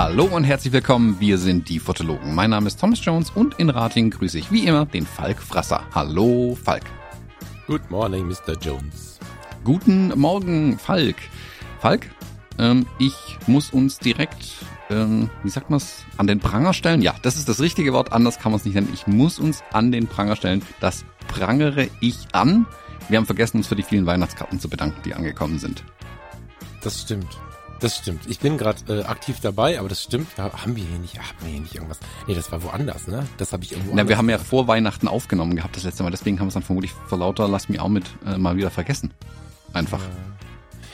Hallo und herzlich willkommen, wir sind die Fotologen. Mein Name ist Thomas Jones und in Rating grüße ich wie immer den Falk Frasser. Hallo Falk. Good morning, Mr. Jones. Guten Morgen, Falk. Falk, ähm, ich muss uns direkt, ähm, wie sagt man's, an den Pranger stellen. Ja, das ist das richtige Wort, anders kann man es nicht nennen. Ich muss uns an den Pranger stellen. Das prangere ich an. Wir haben vergessen, uns für die vielen Weihnachtskarten zu bedanken, die angekommen sind. Das stimmt. Das stimmt. Ich bin gerade äh, aktiv dabei, aber das stimmt. Ja, haben wir hier nicht, haben wir hier nicht irgendwas? Nee, das war woanders, ne? Das habe ich irgendwo. Na, wir haben ja vor Weihnachten aufgenommen gehabt das letzte Mal, deswegen haben wir es dann vermutlich vor lauter Lass mich auch mit äh, mal wieder vergessen. Einfach. Ja.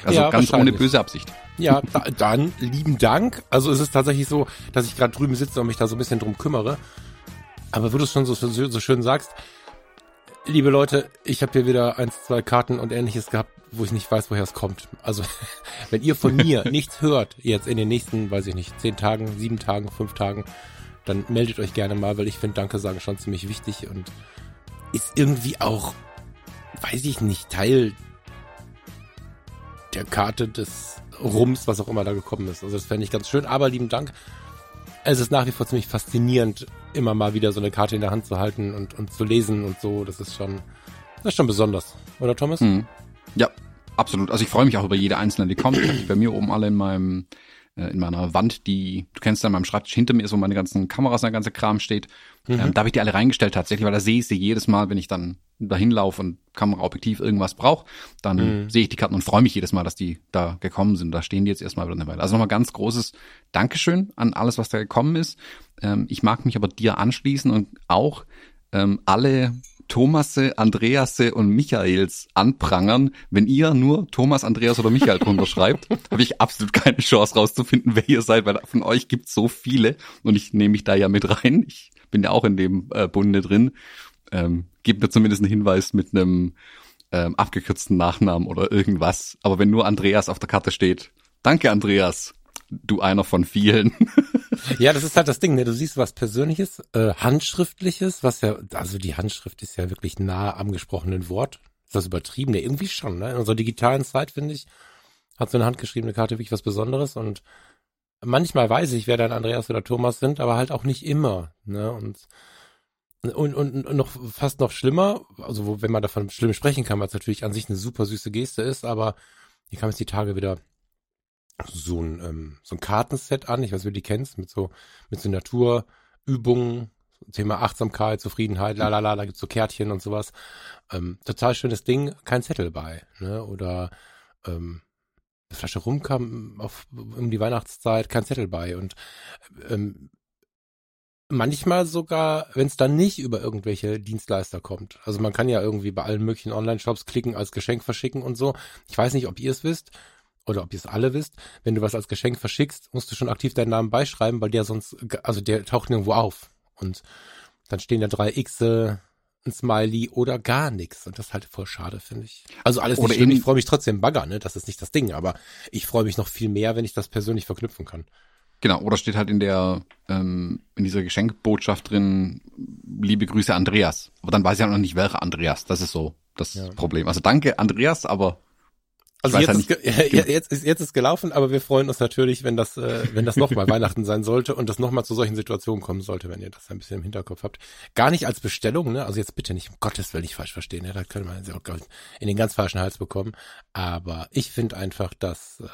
Also Ja, ganz ohne böse Absicht. Ja, da, dann lieben Dank. Also es ist tatsächlich so, dass ich gerade drüben sitze und mich da so ein bisschen drum kümmere. Aber wo du es schon so, so, so schön sagst, liebe Leute, ich habe hier wieder eins, zwei Karten und ähnliches gehabt, wo ich nicht weiß, woher es kommt. Also wenn ihr von mir nichts hört, jetzt in den nächsten, weiß ich nicht, zehn Tagen, sieben Tagen, fünf Tagen, dann meldet euch gerne mal, weil ich finde Danke sagen schon ziemlich wichtig und ist irgendwie auch, weiß ich nicht, Teil der Karte des Rums, was auch immer da gekommen ist. Also das fände ich ganz schön, aber lieben Dank. Es ist nach wie vor ziemlich faszinierend, immer mal wieder so eine Karte in der Hand zu halten und, und zu lesen und so. Das ist schon, das ist schon besonders. Oder Thomas? Mhm. Ja, absolut. Also ich freue mich auch über jede einzelne, die kommt. Bei mir oben alle in meinem äh, in meiner Wand, die du kennst an meinem Schreibtisch hinter mir, ist, wo meine ganzen Kameras und der ganze Kram steht. Ähm, da habe ich die alle reingestellt tatsächlich, weil da sehe ich sie jedes Mal, wenn ich dann dahin laufe und Kameraobjektiv irgendwas brauche, dann sehe ich die Karten und freue mich jedes Mal, dass die da gekommen sind. Da stehen die jetzt erstmal wieder eine Weile. Also nochmal ganz großes Dankeschön an alles, was da gekommen ist. Ähm, ich mag mich aber dir anschließen und auch ähm, alle Thomasse, Andreasse und Michaels anprangern. Wenn ihr nur Thomas, Andreas oder Michael drunter schreibt, habe ich absolut keine Chance rauszufinden, wer ihr seid, weil von euch gibt's so viele und ich nehme mich da ja mit rein. Ich bin ja auch in dem äh, Bunde drin. Ähm, gebt mir zumindest einen Hinweis mit einem ähm, abgekürzten Nachnamen oder irgendwas. Aber wenn nur Andreas auf der Karte steht, danke Andreas, du einer von vielen. Ja, das ist halt das Ding, ne? Du siehst was Persönliches, äh, Handschriftliches, was ja, also die Handschrift ist ja wirklich nah am gesprochenen Wort. Ist das übertrieben? Ne, irgendwie schon, ne? In unserer digitalen Zeit, finde ich, hat so eine handgeschriebene Karte wirklich was Besonderes und manchmal weiß ich, wer dann Andreas oder Thomas sind, aber halt auch nicht immer, ne? Und und, und, und noch fast noch schlimmer, also wo, wenn man davon schlimm sprechen kann, es natürlich an sich eine super süße Geste ist, aber hier kam jetzt die Tage wieder so ein, ähm, so ein Kartenset an, ich weiß ob du die kennst, mit so, mit so Naturübungen, Thema Achtsamkeit, Zufriedenheit, la la la, da gibt's so Kärtchen und sowas. Ähm, total schönes Ding, kein Zettel bei, ne? Oder ähm, eine Flasche Rum kam auf, um die Weihnachtszeit, kein Zettel bei. Und ähm, manchmal sogar, wenn es dann nicht über irgendwelche Dienstleister kommt. Also man kann ja irgendwie bei allen möglichen Online-Shops klicken, als Geschenk verschicken und so. Ich weiß nicht, ob ihr es wisst oder ob ihr es alle wisst. Wenn du was als Geschenk verschickst, musst du schon aktiv deinen Namen beischreiben, weil der sonst, also der taucht nirgendwo auf. Und dann stehen da drei Xe, ein Smiley oder gar nichts. Und das ist halt voll schade, finde ich. Also alles Oder nicht schlimm. Ich freue mich trotzdem Bagger, ne? Das ist nicht das Ding. Aber ich freue mich noch viel mehr, wenn ich das persönlich verknüpfen kann. Genau, oder steht halt in der, ähm, in dieser Geschenkbotschaft drin, liebe Grüße Andreas. Aber dann weiß ich ja noch nicht, welcher Andreas. Das ist so das Ja. Problem. Also danke Andreas, aber Also jetzt, ist, ge- ja, jetzt, ist, jetzt ist gelaufen, aber wir freuen uns natürlich, wenn das, äh, wenn das nochmal Weihnachten sein sollte und das nochmal zu solchen Situationen kommen sollte, wenn ihr das ein bisschen im Hinterkopf habt. Gar nicht als Bestellung, ne? Also jetzt bitte nicht, um Gottes Willen nicht falsch verstehen, ne? Da könnte man auch in den ganz falschen Hals bekommen. Aber ich finde einfach, dass äh,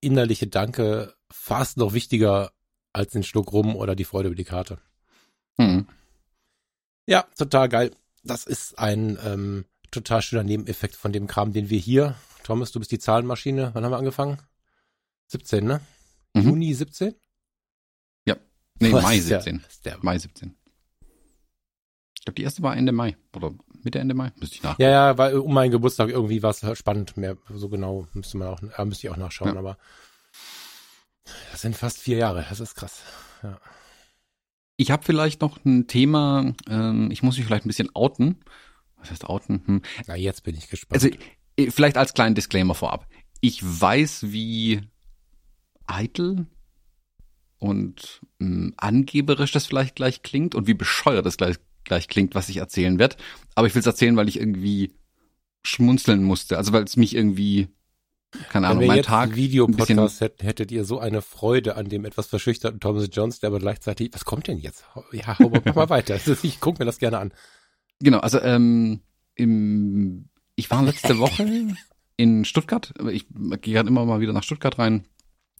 innerliche Danke fast noch wichtiger als den Schluck rum oder die Freude über die Karte. hm, Ja, total geil. Das ist ein ähm, total schöner Nebeneffekt von dem Kram, den wir hier. Thomas, du bist die Zahlenmaschine. Wann haben wir angefangen? 17, ne? Mhm. Juni 17? nee, Was Mai ist der- 17. ist der- Mai 17. Ich glaube, die erste war Ende Mai oder Mitte Ende Mai, müsste ich nach. Ja, ja, weil um meinen Geburtstag irgendwie war es spannend. Mehr so genau müsste man auch, äh, müsste ich auch nachschauen, Ja. aber das sind fast vier Jahre. Das ist krass. Ja. Ich habe vielleicht noch ein Thema, ähm, ich muss mich vielleicht ein bisschen outen. Was heißt outen? Hm. Na, jetzt bin ich gespannt. Also vielleicht als kleinen Disclaimer vorab. Ich weiß, wie eitel und mh, angeberisch das vielleicht gleich klingt und wie bescheuert das gleich, gleich klingt, was ich erzählen werde. Aber ich will es erzählen, weil ich irgendwie schmunzeln musste. Also weil es mich irgendwie, keine Ahnung, mein jetzt Tag. Videopodcast hätten, hättet ihr so eine Freude an dem etwas verschüchterten Thomas Jones, der aber gleichzeitig, was kommt denn jetzt? Ja, hau mal, mach mal weiter. Ich guck mir das gerne an. Genau, also ähm, im, ich war letzte Woche in Stuttgart. Ich gehe gerade immer mal wieder nach Stuttgart rein,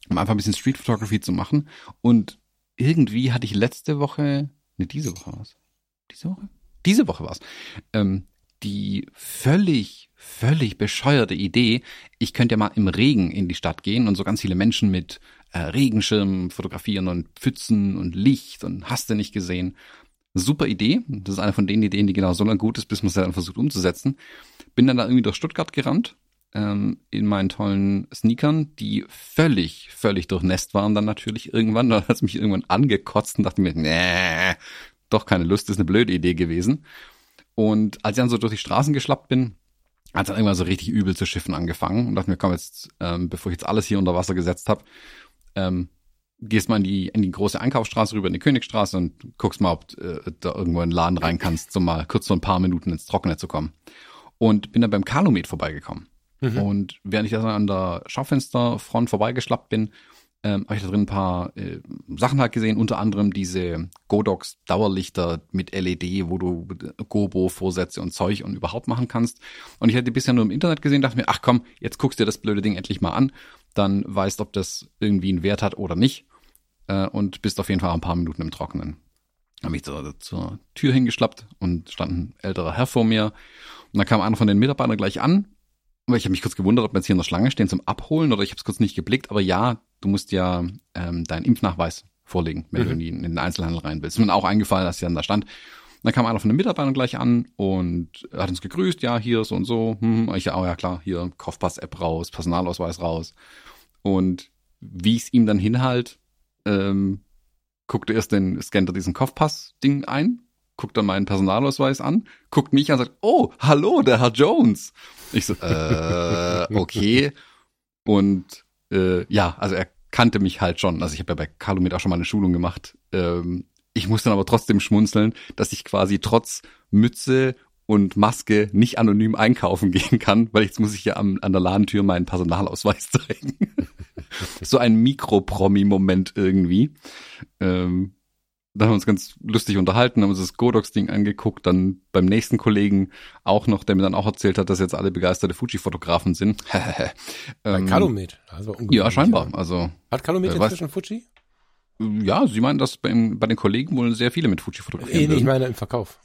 um einfach ein bisschen Street Photography zu machen. Und irgendwie hatte ich letzte Woche, ne, diese Woche war's. Diese Woche? Diese Woche war's. Ähm, die völlig, völlig bescheuerte Idee, ich könnte ja mal im Regen in die Stadt gehen und so ganz viele Menschen mit äh, Regenschirmen fotografieren und Pfützen und Licht und hast du nicht gesehen. Super Idee. Das ist eine von den Ideen, die genau so lange gut ist, bis man sie dann versucht umzusetzen. Bin dann da irgendwie durch Stuttgart gerannt, ähm, in meinen tollen Sneakern, die völlig, völlig durchnässt waren dann natürlich irgendwann. Dann hat es mich irgendwann angekotzt und dachte mir, nee, doch keine Lust, ist eine blöde Idee gewesen. Und als ich dann so durch die Straßen geschlappt bin, hat es dann irgendwann so richtig übel zu schiffen angefangen und dachte mir, komm jetzt, ähm, bevor ich jetzt alles hier unter Wasser gesetzt habe, ähm, gehst mal in die, in die große Einkaufsstraße rüber, in die Königstraße und guckst mal, ob äh, da irgendwo in den Laden rein kannst, so mal kurz so ein paar Minuten ins Trockene zu kommen. Und bin dann beim Calumet vorbeigekommen. Mhm. Und während ich da an der Schaufensterfront vorbeigeschlappt bin, ähm, habe ich da drin ein paar äh, Sachen halt gesehen, unter anderem diese Godox Dauerlichter mit LED, wo du Gobo Vorsätze und Zeug und überhaupt machen kannst. Und ich hatte die bisher nur im Internet gesehen, dachte mir, ach komm, jetzt guckst dir das blöde Ding endlich mal an, dann weißt, ob das irgendwie einen Wert hat oder nicht äh, und bist auf jeden Fall ein paar Minuten im Trockenen. Habe mich zur, zur Tür hingeschlappt und stand ein älterer Herr vor mir und dann kam einer von den Mitarbeitern gleich an weil ich habe mich kurz gewundert, ob wir jetzt hier in der Schlange stehen zum Abholen oder ich habe es kurz nicht geblickt. Aber ja, du musst ja ähm, deinen Impfnachweis vorlegen, wenn Mhm. du in, den Einzelhandel rein willst. Ist mir auch eingefallen, dass ich dann da stand. Und dann kam einer von den Mitarbeitern gleich an und hat uns gegrüßt, ja, hier so und so. Hm, ich, oh ja, klar, hier Kaufpass-App raus, Personalausweis raus. Und wie ich es ihm dann hinhalt, ähm, guckte erst den Scanner diesen Kopfpass-Ding ein, guckt dann meinen Personalausweis an, guckt mich an und sagt, oh, hallo, der Herr Jones. Ich so, äh, okay. Und äh, ja, also er kannte mich halt schon. Also ich habe ja bei Calumet auch schon mal eine Schulung gemacht. Ähm, ich muss dann aber trotzdem schmunzeln, dass ich quasi trotz Mütze und Maske nicht anonym einkaufen gehen kann, weil jetzt muss ich ja am, an der Ladentür meinen Personalausweis zeigen. so ein Mikropromi-Moment irgendwie. Ähm, dann haben wir uns ganz lustig unterhalten, haben uns das Godox-Ding angeguckt, dann beim nächsten Kollegen auch noch, der mir dann auch erzählt hat, dass jetzt alle begeisterte Fuji-Fotografen sind. Bei ähm. Also ungewöhnlich, ja, scheinbar. Also Hat Wer weiß. inzwischen Fuji? ja, sie meinen, dass bei, bei den Kollegen wohl sehr viele mit Fuji fotografieren. Nee, nee, ich meine im Verkauf.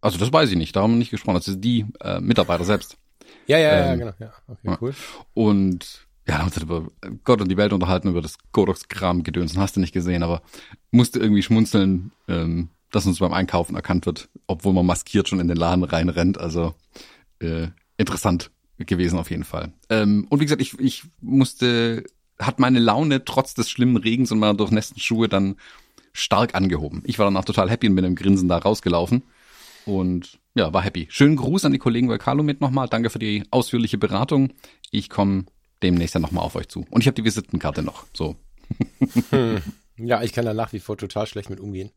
Also das weiß ich nicht, da haben wir nicht gesprochen. Das sind die äh, Mitarbeiter selbst. Ja, ja, ja, Ähm, genau. Ja, okay, ja. cool. Und ja, da haben wir uns halt über Gott und die Welt unterhalten, über das Godox-Kram gedöns, hast du nicht gesehen, aber musste irgendwie schmunzeln, ähm, dass uns beim Einkaufen erkannt wird, obwohl man maskiert schon in den Laden reinrennt. Also äh, interessant gewesen auf jeden Fall. Ähm, und wie gesagt, ich, ich musste, hat meine Laune trotz des schlimmen Regens und meiner durchnässten Schuhe dann stark angehoben. Ich war danach total happy und bin im Grinsen da rausgelaufen. Und ja, war happy. Schönen Gruß an die Kollegen bei Calumet nochmal. Danke für die ausführliche Beratung. Ich komme demnächst dann nochmal auf euch zu. Und ich habe die Visitenkarte noch. So. Hm. Ja, ich kann da nach wie vor total schlecht mit umgehen.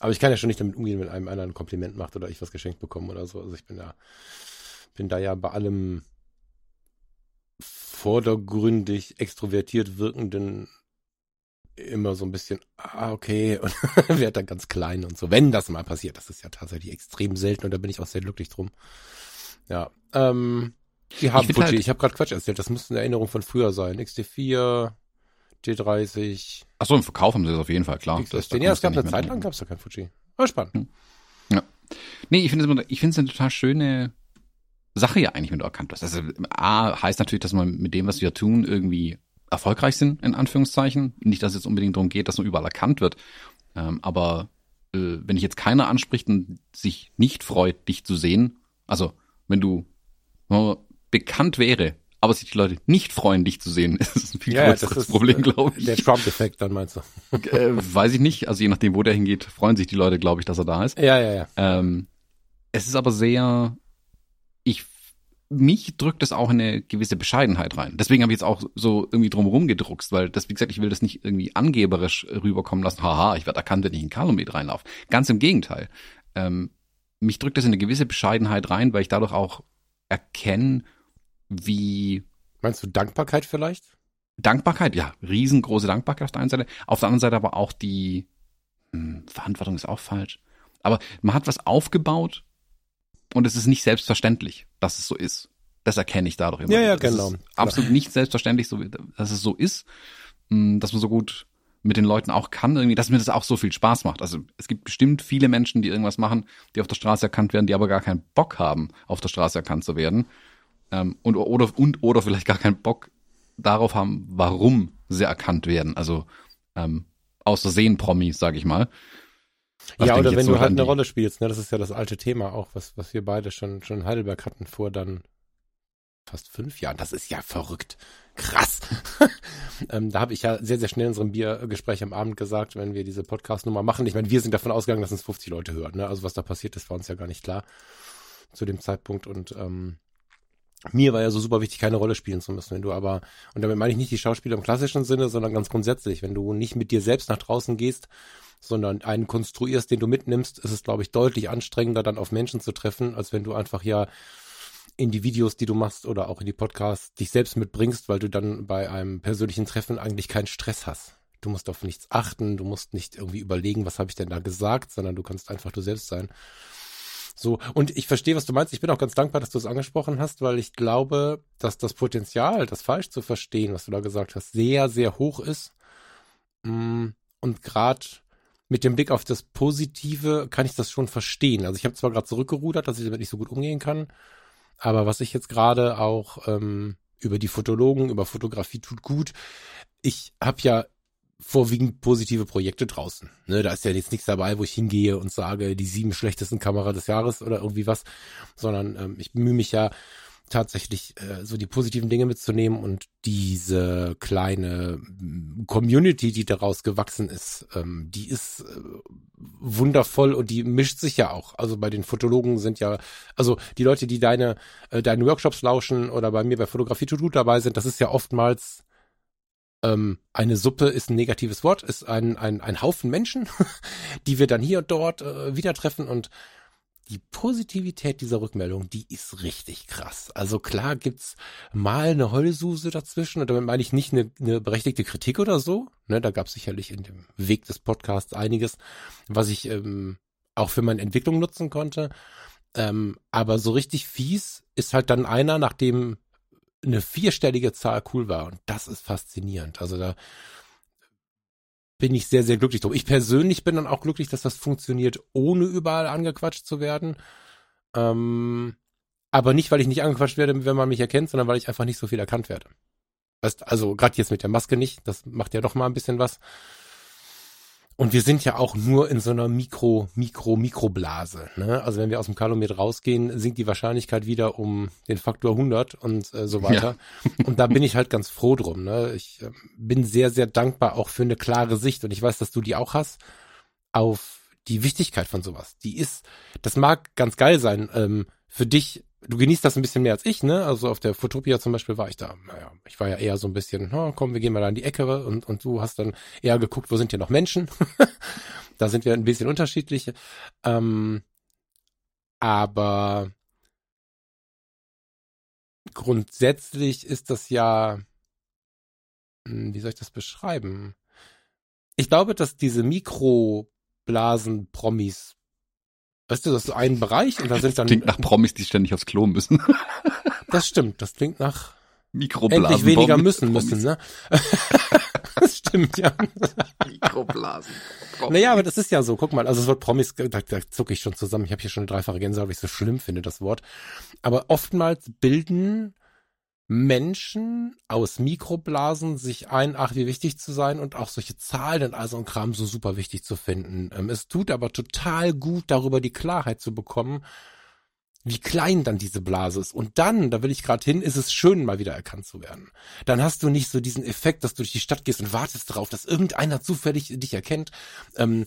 Aber ich kann ja schon nicht damit umgehen, wenn einem einer ein Kompliment macht oder ich was geschenkt bekomme oder so. Also ich bin da, bin da ja bei allem vordergründig extrovertiert wirkenden immer so ein bisschen, ah, okay, und werde dann ganz klein und so. Wenn das mal passiert, das ist ja tatsächlich extrem selten und da bin ich auch sehr glücklich drum. Ja, ähm, die haben find Fuji, halt- ich habe gerade Quatsch erzählt, das müsste eine Erinnerung von früher sein. XT4, T30, Ach so, im Verkauf haben sie das auf jeden Fall, klar. XT10. Das- da ja, es gab eine Zeit lang, gab es da kein Fuji. War spannend. Nee, ich finde es immer- ich finde es eine total schöne Sache ja eigentlich, wenn du erkannt wirst. Also A heißt natürlich, dass man mit dem, was wir tun, irgendwie erfolgreich sind, in Anführungszeichen. Nicht, dass es jetzt unbedingt darum geht, dass man überall erkannt wird. Ähm, aber äh, wenn dich jetzt keiner anspricht und sich nicht freut, dich zu sehen, also wenn du wenn man bekannt wäre, aber sich die Leute nicht freuen, dich zu sehen, ist es ein viel größeres Problem, glaube ich. Der Trump-Effekt dann meinst du. äh, weiß ich nicht. Also je nachdem, wo der hingeht, freuen sich die Leute, glaube ich, dass er da ist. Ja, ja, ja. Ähm, es ist aber sehr, ich mich drückt es auch eine gewisse Bescheidenheit rein. Deswegen habe ich jetzt auch so irgendwie drumherum gedruckst, weil das, wie gesagt, ich will das nicht irgendwie angeberisch rüberkommen lassen. Haha, ich werde erkannt, wenn ich in Kalumet reinlaufe. Ganz im Gegenteil. Ähm, mich drückt das in eine gewisse Bescheidenheit rein, weil ich dadurch auch erkenne, wie. Meinst du Dankbarkeit vielleicht? Dankbarkeit, ja, riesengroße Dankbarkeit auf der einen Seite. Auf der anderen Seite aber auch die hm, Verantwortung ist auch falsch. Aber man hat was aufgebaut und es ist nicht selbstverständlich, dass es so ist. Das erkenne ich dadurch immer. Ja, ja, genau. absolut nicht selbstverständlich, so, dass es so ist, hm, dass man so gut mit den Leuten auch kann, irgendwie, dass mir das auch so viel Spaß macht. Also es gibt bestimmt viele Menschen, die irgendwas machen, die auf der Straße erkannt werden, die aber gar keinen Bock haben, auf der Straße erkannt zu werden. Ähm, und, oder, und oder vielleicht gar keinen Bock darauf haben, warum sie erkannt werden. Also ähm, außersehen Promis, sag ich mal. Was ja, oder wenn du halt eine Rolle spielst, ne? Das ist ja das alte Thema auch, was, was wir beide schon, schon in Heidelberg hatten vor dann fast fünf Jahren. Das ist ja verrückt. Krass. ähm, da habe ich ja sehr, sehr schnell in unserem Biergespräch am Abend gesagt, wenn wir diese Podcast-Nummer machen. Ich meine, wir sind davon ausgegangen, dass uns 50 Leute hören. Ne? Also was da passiert ist, war uns ja gar nicht klar zu dem Zeitpunkt. Und ähm, mir war ja so super wichtig, keine Rolle spielen zu müssen. Wenn du aber, und damit meine ich nicht die Schauspieler im klassischen Sinne, sondern ganz grundsätzlich, wenn du nicht mit dir selbst nach draußen gehst, sondern einen konstruierst, den du mitnimmst, ist es, glaube ich, deutlich anstrengender, dann auf Menschen zu treffen, als wenn du einfach ja in die Videos, die du machst oder auch in die Podcasts dich selbst mitbringst, weil du dann bei einem persönlichen Treffen eigentlich keinen Stress hast. Du musst auf nichts achten, du musst nicht irgendwie überlegen, was habe ich denn da gesagt, sondern du kannst einfach du selbst sein. So, und ich verstehe, was du meinst. Ich bin auch ganz dankbar, dass du es angesprochen hast, weil ich glaube, dass das Potenzial, das falsch zu verstehen, was du da gesagt hast, sehr, sehr hoch ist. Mm, und gerade mit dem Blick auf das Positive kann ich das schon verstehen. Also ich habe zwar gerade zurückgerudert, dass ich damit nicht so gut umgehen kann, aber was ich jetzt gerade auch ähm, über die Fotologen, über Fotografie tut gut. Ich habe ja vorwiegend positive Projekte draußen. Ne, da ist ja jetzt nichts dabei, wo ich hingehe und sage, die sieben schlechtesten Kamera des Jahres oder irgendwie was, sondern ähm, ich bemühe mich ja tatsächlich äh, so die positiven Dinge mitzunehmen und diese kleine mm, Community, die daraus gewachsen ist, ähm, die ist äh, wundervoll und die mischt sich ja auch. Also bei den Fotologen sind ja, also die Leute, die deine äh, deine Workshops lauschen oder bei mir bei Fotografie to dabei sind, das ist ja oftmals ähm, eine Suppe ist ein negatives Wort, ist ein, ein, ein Haufen Menschen, die wir dann hier und dort äh, wieder treffen und die Positivität dieser Rückmeldung, die ist richtig krass. Also klar gibt's mal eine Heulsuse dazwischen und damit meine ich nicht eine, eine berechtigte Kritik oder so. Ne, da gab's sicherlich in dem Weg des Podcasts einiges, was ich ähm, auch für meine Entwicklung nutzen konnte. Ähm, aber so richtig fies ist halt dann einer, nachdem eine vierstellige Zahl cool war. Und das ist faszinierend. Also da bin ich sehr, sehr glücklich drum. Ich persönlich bin dann auch glücklich, dass das funktioniert, ohne überall angequatscht zu werden. Ähm, aber nicht, weil ich nicht angequatscht werde, wenn man mich erkennt, sondern weil ich einfach nicht so viel erkannt werde. Weißt, also gerade jetzt mit der Maske nicht, das macht ja doch mal ein bisschen was. Und wir sind ja auch nur in so einer Mikro, Mikro, Mikroblase. Ne? Also wenn wir aus dem Kalomet rausgehen, sinkt die Wahrscheinlichkeit wieder um den Faktor 100 und äh, so weiter. Ja. und da bin ich halt ganz froh drum. Ne? Ich äh, bin sehr, sehr dankbar auch für eine klare Sicht und ich weiß, dass du die auch hast auf die Wichtigkeit von sowas. Die ist, das mag ganz geil sein. Ähm, für dich du genießt das ein bisschen mehr als ich, ne? Also auf der Fotopia zum Beispiel war ich da, naja, ich war ja eher so ein bisschen, oh, komm, wir gehen mal da in die Ecke und, und du hast dann eher geguckt, wo sind hier noch Menschen? da sind wir ein bisschen unterschiedlich. Ähm, aber grundsätzlich ist das ja, hm, wie soll ich das beschreiben? Ich glaube, dass diese Mikroblasen-Promis Weißt du, das ist ein Bereich und da sind dann. Klingt nach Promis, die ständig aufs Klo müssen. das stimmt, das klingt nach Mikroblasen. Endlich weniger müssen Promis. müssen, ne? das stimmt, ja. Mikroblasen. Promis. Naja, aber das ist ja so, guck mal, also das Wort Promis, da, da zucke ich schon zusammen. Ich habe hier schon eine dreifache Gänsehaut, weil ich so schlimm finde, das Wort. Aber oftmals bilden Menschen aus Mikroblasen sich ein, ach, wie wichtig zu sein und auch solche Zahlen und all so ein Kram so super wichtig zu finden. Ähm, es tut aber total gut, darüber die Klarheit zu bekommen, wie klein dann diese Blase ist. Und dann, da will ich gerade hin, ist es schön, mal wieder erkannt zu werden. Dann hast du nicht so diesen Effekt, dass du durch die Stadt gehst und wartest darauf, dass irgendeiner zufällig dich erkennt. Ähm,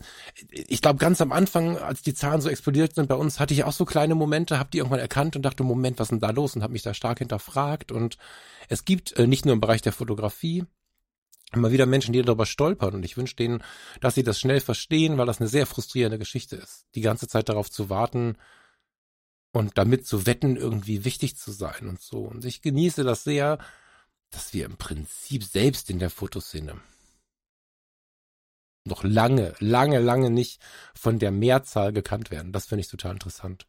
ich glaube, ganz am Anfang, als die Zahlen so explodiert sind bei uns, hatte ich auch so kleine Momente, habe die irgendwann erkannt und dachte, Moment, was ist denn da los? Und habe mich da stark hinterfragt. Und es gibt äh, nicht nur im Bereich der Fotografie, immer wieder Menschen, die darüber stolpern. Und ich wünsche denen, dass sie das schnell verstehen, weil das eine sehr frustrierende Geschichte ist. Die ganze Zeit darauf zu warten und damit zu wetten, irgendwie wichtig zu sein und so. Und ich genieße das sehr, dass wir im Prinzip selbst in der Fotoszene noch lange, lange, lange nicht von der Mehrzahl gekannt werden. Das finde ich total interessant.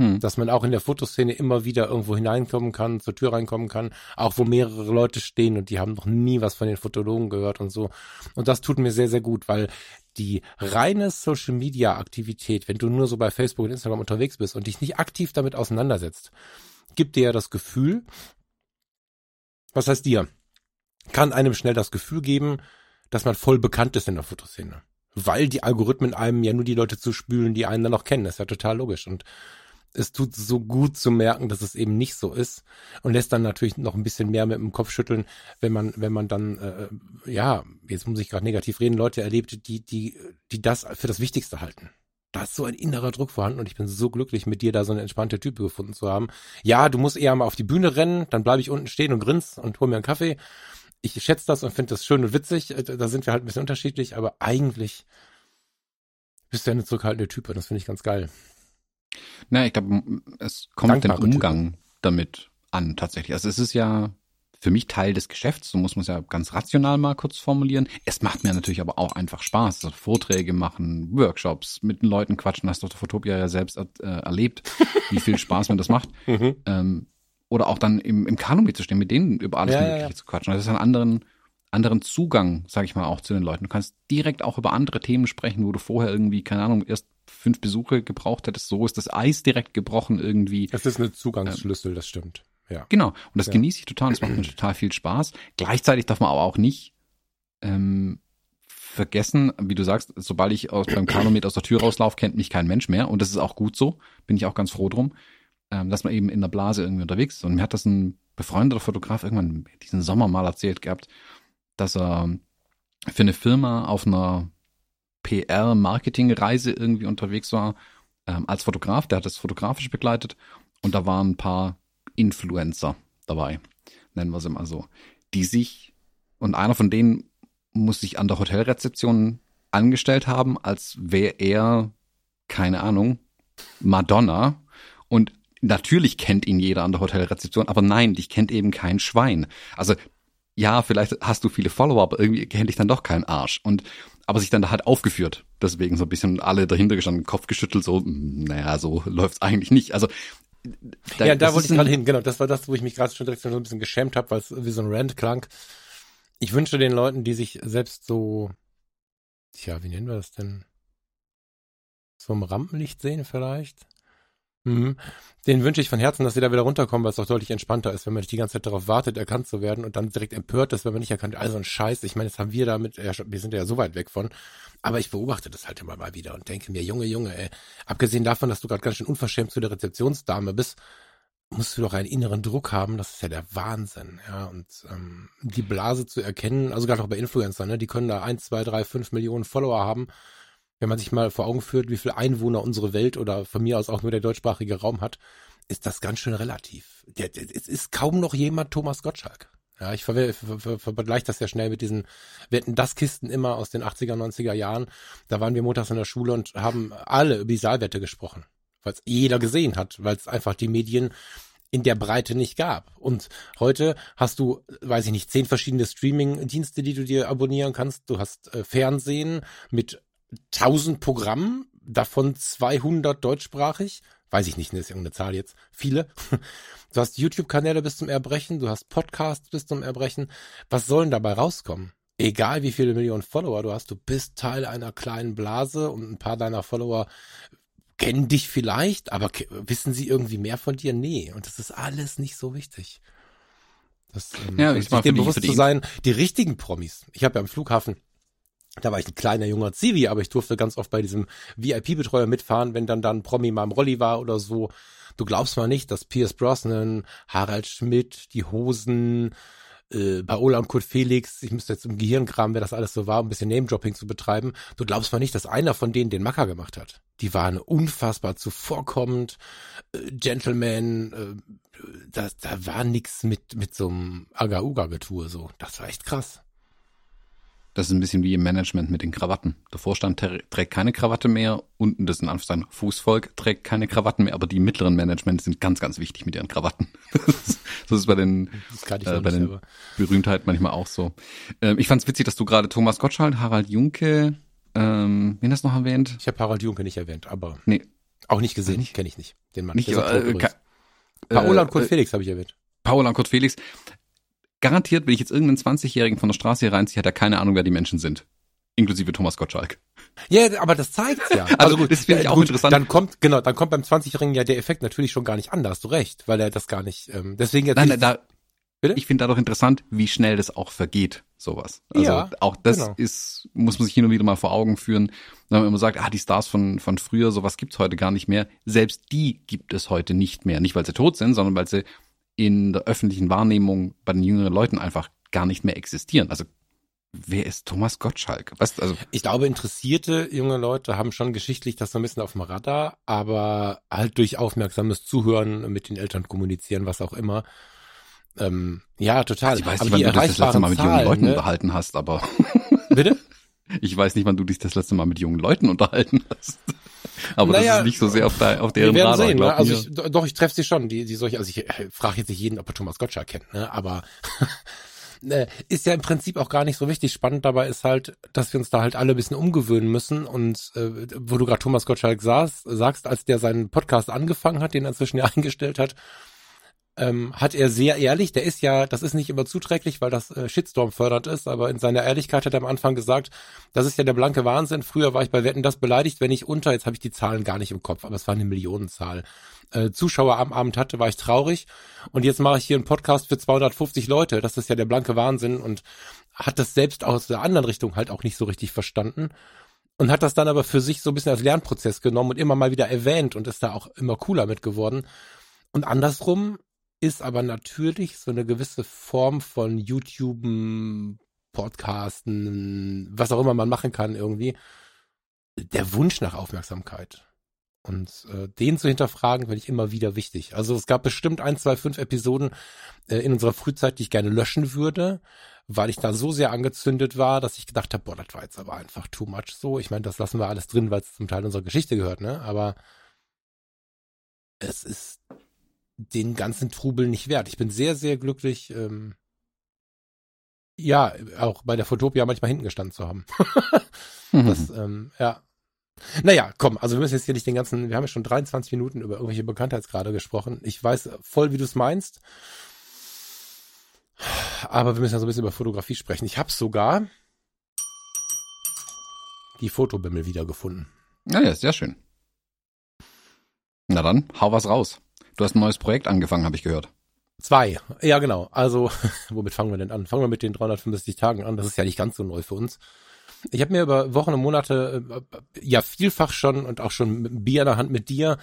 Hm. Dass man auch in der Fotoszene immer wieder irgendwo hineinkommen kann, zur Tür reinkommen kann, auch wo mehrere Leute stehen und die haben noch nie was von den Fotologen gehört und so. Und das tut mir sehr, sehr gut, weil die reine Social Media Aktivität, wenn du nur so bei Facebook und Instagram unterwegs bist und dich nicht aktiv damit auseinandersetzt, gibt dir ja das Gefühl, was heißt dir? Kann einem schnell das Gefühl geben, dass man voll bekannt ist in der Fotoszene. Weil die Algorithmen einem ja nur die Leute zu spülen, die einen dann noch kennen. Das ist ja total logisch. Und es tut so gut zu merken, dass es eben nicht so ist und lässt dann natürlich noch ein bisschen mehr mit dem Kopf schütteln, wenn man wenn man dann äh, ja jetzt muss ich gerade negativ reden Leute erlebt, die die die das für das Wichtigste halten. Da ist so ein innerer Druck vorhanden und ich bin so glücklich, mit dir da so eine entspannte Type gefunden zu haben. Ja, du musst eher mal auf die Bühne rennen, dann bleibe ich unten stehen und grins und hol mir einen Kaffee. Ich schätze das und finde das schön und witzig. Äh, da sind wir halt ein bisschen unterschiedlich, aber eigentlich bist du ja eine zurückhaltende Type. Das finde ich ganz geil. Na, ich glaube, es kommt Dankbare den Umgang Typen. damit an, tatsächlich. Also es ist ja für mich Teil des Geschäfts, so muss man es ja ganz rational mal kurz formulieren. Es macht mir natürlich aber auch einfach Spaß. Also Vorträge machen, Workshops, mit den Leuten quatschen, hast du Fotopia ja selbst äh, erlebt, wie viel Spaß mir das macht. Mhm. Ähm, oder auch dann im, im Kanu mitzustehen, mit denen über alles ja, Mögliche ja. zu quatschen. Das ist ein anderen, anderen Zugang, sag ich mal, auch zu den Leuten. Du kannst direkt auch über andere Themen sprechen, wo du vorher irgendwie, keine Ahnung, erst fünf Besuche gebraucht hättest. So ist das Eis direkt gebrochen irgendwie. Es ist eine Zugangsschlüssel, ähm, das stimmt. Ja. Genau. Und das ja. genieße ich total und es macht mir total viel Spaß. Gleichzeitig darf man aber auch nicht ähm, vergessen, wie du sagst, sobald ich aus, beim Kanometer aus der Tür rauslaufe, kennt mich kein Mensch mehr. Und das ist auch gut so. Bin ich auch ganz froh drum, ähm, dass man eben in der Blase irgendwie unterwegs ist. Und mir hat das ein befreundeter Fotograf irgendwann diesen Sommer mal erzählt gehabt, dass er für eine Firma auf einer PR-Marketing-Reise irgendwie unterwegs war ähm, als Fotograf. Der hat das fotografisch begleitet und da waren ein paar Influencer dabei, nennen wir sie mal so, die sich und einer von denen muss sich an der Hotelrezeption angestellt haben, als wäre er, keine Ahnung, Madonna und Natürlich kennt ihn jeder an der Hotelrezeption, aber nein, dich kennt eben kein Schwein. Also ja, vielleicht hast du viele Follower, aber irgendwie kennt dich dann doch kein Arsch. Und aber sich dann da halt aufgeführt. Deswegen so ein bisschen alle dahinter gestanden, Kopf geschüttelt, so, hm, naja, so läuft's eigentlich nicht. Also da, ja, da wollte ich gerade hin, genau. Das war das, wo ich mich gerade schon direkt so ein bisschen geschämt habe, weil es wie so ein Rant klang. Ich wünsche den Leuten, die sich selbst so, tja, wie nennen wir das denn? So im Rampenlicht sehen vielleicht? Mhm. Den wünsche ich von Herzen, dass sie da wieder runterkommen, weil es doch deutlich entspannter ist, wenn man nicht die ganze Zeit darauf wartet, erkannt zu werden und dann direkt empört ist, wenn man nicht erkannt wird. Also ein Scheiß. Ich meine, das haben wir damit, wir sind ja so weit weg von. Aber ich beobachte das halt immer mal wieder und denke mir, Junge, Junge, ey, abgesehen davon, dass du gerade ganz schön unverschämt zu der Rezeptionsdame bist, musst du doch einen inneren Druck haben, das ist ja der Wahnsinn, ja, und ähm, die Blase zu erkennen, also gerade auch bei Influencern, ne, die können da eins, zwei, drei, fünf Millionen Follower haben wenn man sich mal vor Augen führt, wie viele Einwohner unsere Welt oder von mir aus auch nur der deutschsprachige Raum hat, ist das ganz schön relativ. Es ist kaum noch jemand Thomas Gottschalk. Ja, ich ver ver ver vergleiche das ja schnell mit diesen, wir hatten das Kisten immer aus den 80er, 90er Jahren. Da waren wir montags in der Schule und haben alle über die Saalwette gesprochen. Weil es jeder gesehen hat, weil es einfach die Medien in der Breite nicht gab. Und heute hast du, weiß ich nicht, zehn verschiedene Streaming-Dienste, die du dir abonnieren kannst. Du hast äh, Fernsehen mit 1000 Programmen, davon 200 deutschsprachig. Weiß ich nicht, das ist irgendeine Zahl jetzt. Viele. Du hast YouTube-Kanäle bis zum Erbrechen, du hast Podcasts bis zum Erbrechen. Was sollen dabei rauskommen? Egal wie viele Millionen Follower du hast, du bist Teil einer kleinen Blase und ein paar deiner Follower kennen dich vielleicht, aber wissen sie irgendwie mehr von dir? Nee. Und das ist alles nicht so wichtig. Das, ähm, ja, ich mal dir bewusst zu sein, die richtigen Promis. Ich habe ja am Flughafen da war ich ein kleiner junger Zivi, aber ich durfte ganz oft bei diesem VIP-Betreuer mitfahren, wenn dann dann Promi mal im Rolli war oder so. du glaubst mal nicht, dass Pierce Brosnan, Harald Schmidt, die Hosen, äh, Paola und Kurt Felix, ich müsste jetzt im Gehirn kramen, wer das alles so war, um ein bisschen Name-Dropping zu betreiben. Du glaubst mal nicht, dass einer von denen den Macker gemacht hat. Die waren unfassbar zuvorkommend, äh, Gentleman, äh, da, da war nix mit, mit so einem Aga-Uga-Getue so. Das war echt krass. Das ist ein bisschen wie im Management mit den Krawatten. Der Vorstand trägt keine Krawatte mehr, unten das in Anführungszeichen Fußvolk trägt keine Krawatten mehr, aber die mittleren Management sind ganz, ganz wichtig mit ihren Krawatten. Das ist, bei den, äh, bei den Berühmtheiten manchmal auch so. Ähm, ich fand's witzig, dass du gerade Thomas Gottschalk, Harald Junke, ähm, wen hast du noch erwähnt? Ich habe Harald Junke nicht erwähnt, aber nee. auch nicht gesehen, kenne ich nicht. Den Mann. Nicht, äh, Paola und Kurt äh, Felix habe ich erwähnt. Paola und Kurt Felix garantiert, wenn ich jetzt irgendeinen 20-Jährigen von der Straße hier reinziehe, hat er keine Ahnung, wer die Menschen sind. Inklusive Thomas Gottschalk. Ja, aber das zeigt's ja. Also, also gut, das finde ich auch gut, interessant. Dann kommt, genau, dann kommt beim 20-Jährigen ja der Effekt natürlich schon gar nicht an, da hast du recht, weil er das gar nicht, ähm, deswegen jetzt. Nein, nein, da, Bitte? Ich finde da doch interessant, wie schnell das auch vergeht, sowas. Also ja, auch das genau. ist, muss man sich hin und wieder mal vor Augen führen. Wenn man immer sagt, ah, die Stars von, von früher, sowas gibt's heute gar nicht mehr. Selbst die gibt es heute nicht mehr. Nicht, weil sie tot sind, sondern weil sie in der öffentlichen Wahrnehmung bei den jüngeren Leuten einfach gar nicht mehr existieren. Also wer ist Thomas Gottschalk? Was, also ich glaube, interessierte junge Leute haben schon geschichtlich das so ein bisschen auf dem Radar, aber halt durch aufmerksames Zuhören mit den Eltern kommunizieren, was auch immer. Ähm, ja, total. Ich weiß nicht, wann du dich das letzte Mal mit Zahlen, jungen Leuten ne? unterhalten hast, aber. Bitte? Ich weiß nicht, wann du dich das letzte Mal mit jungen Leuten unterhalten hast. Aber naja, das ist nicht so sehr auf, der, auf deren wir werden Radar. Sehen, ne? Also ich, doch, ich treffe sie schon, die, die solche, also ich äh, frage jetzt nicht jeden, ob er Thomas Gottschalk kennt, ne? Aber äh, ist ja im Prinzip auch gar nicht so wichtig. Spannend dabei ist halt, dass wir uns da halt alle ein bisschen umgewöhnen müssen. Und äh, wo du gerade Thomas Gottschalk saß, sagst, als der seinen Podcast angefangen hat, den er inzwischen ja eingestellt hat, ähm, hat er sehr ehrlich, der ist ja, das ist nicht immer zuträglich, weil das äh, Shitstorm fördernd ist, aber in seiner Ehrlichkeit hat er am Anfang gesagt, das ist ja der blanke Wahnsinn. Früher war ich bei Wetten das beleidigt, wenn ich unter, jetzt habe ich die Zahlen gar nicht im Kopf, aber es war eine Millionenzahl, äh, Zuschauer am Abend hatte, war ich traurig. Und jetzt mache ich hier einen Podcast für 250 Leute. Das ist ja der blanke Wahnsinn und hat das selbst aus der anderen Richtung halt auch nicht so richtig verstanden und hat das dann aber für sich so ein bisschen als Lernprozess genommen und immer mal wieder erwähnt und ist da auch immer cooler mit geworden. Und andersrum ist aber natürlich so eine gewisse Form von YouTube, Podcasten, was auch immer man machen kann irgendwie, der Wunsch nach Aufmerksamkeit. Und äh, den zu hinterfragen, finde ich immer wieder wichtig. Also es gab bestimmt ein, zwei, fünf Episoden äh, in unserer Frühzeit, die ich gerne löschen würde, weil ich da so sehr angezündet war, dass ich gedacht habe, boah, das war jetzt aber einfach too much so. Ich meine, das lassen wir alles drin, weil es zum Teil unserer Geschichte gehört, ne? Aber es ist den ganzen Trubel nicht wert. Ich bin sehr, sehr glücklich, ähm, ja, auch bei der Fotopia manchmal hinten gestanden zu haben. das, ähm, ja. Naja, komm, also wir müssen jetzt hier nicht den ganzen, wir haben ja schon 23 Minuten über irgendwelche Bekanntheitsgrade gesprochen. Ich weiß voll, wie du es meinst. Aber wir müssen ja so ein bisschen über Fotografie sprechen. Ich habe sogar die Fotobimmel wiedergefunden. Naja, sehr schön. Na dann, hau was raus. Du hast ein neues Projekt angefangen, habe ich gehört. Zwei, ja genau. Also, womit fangen wir denn an? Fangen wir mit den 365 Tagen an. Das ist ja nicht ganz so neu für uns. Ich habe mir über Wochen und Monate äh, ja vielfach schon und auch schon mit Bier in der Hand mit dir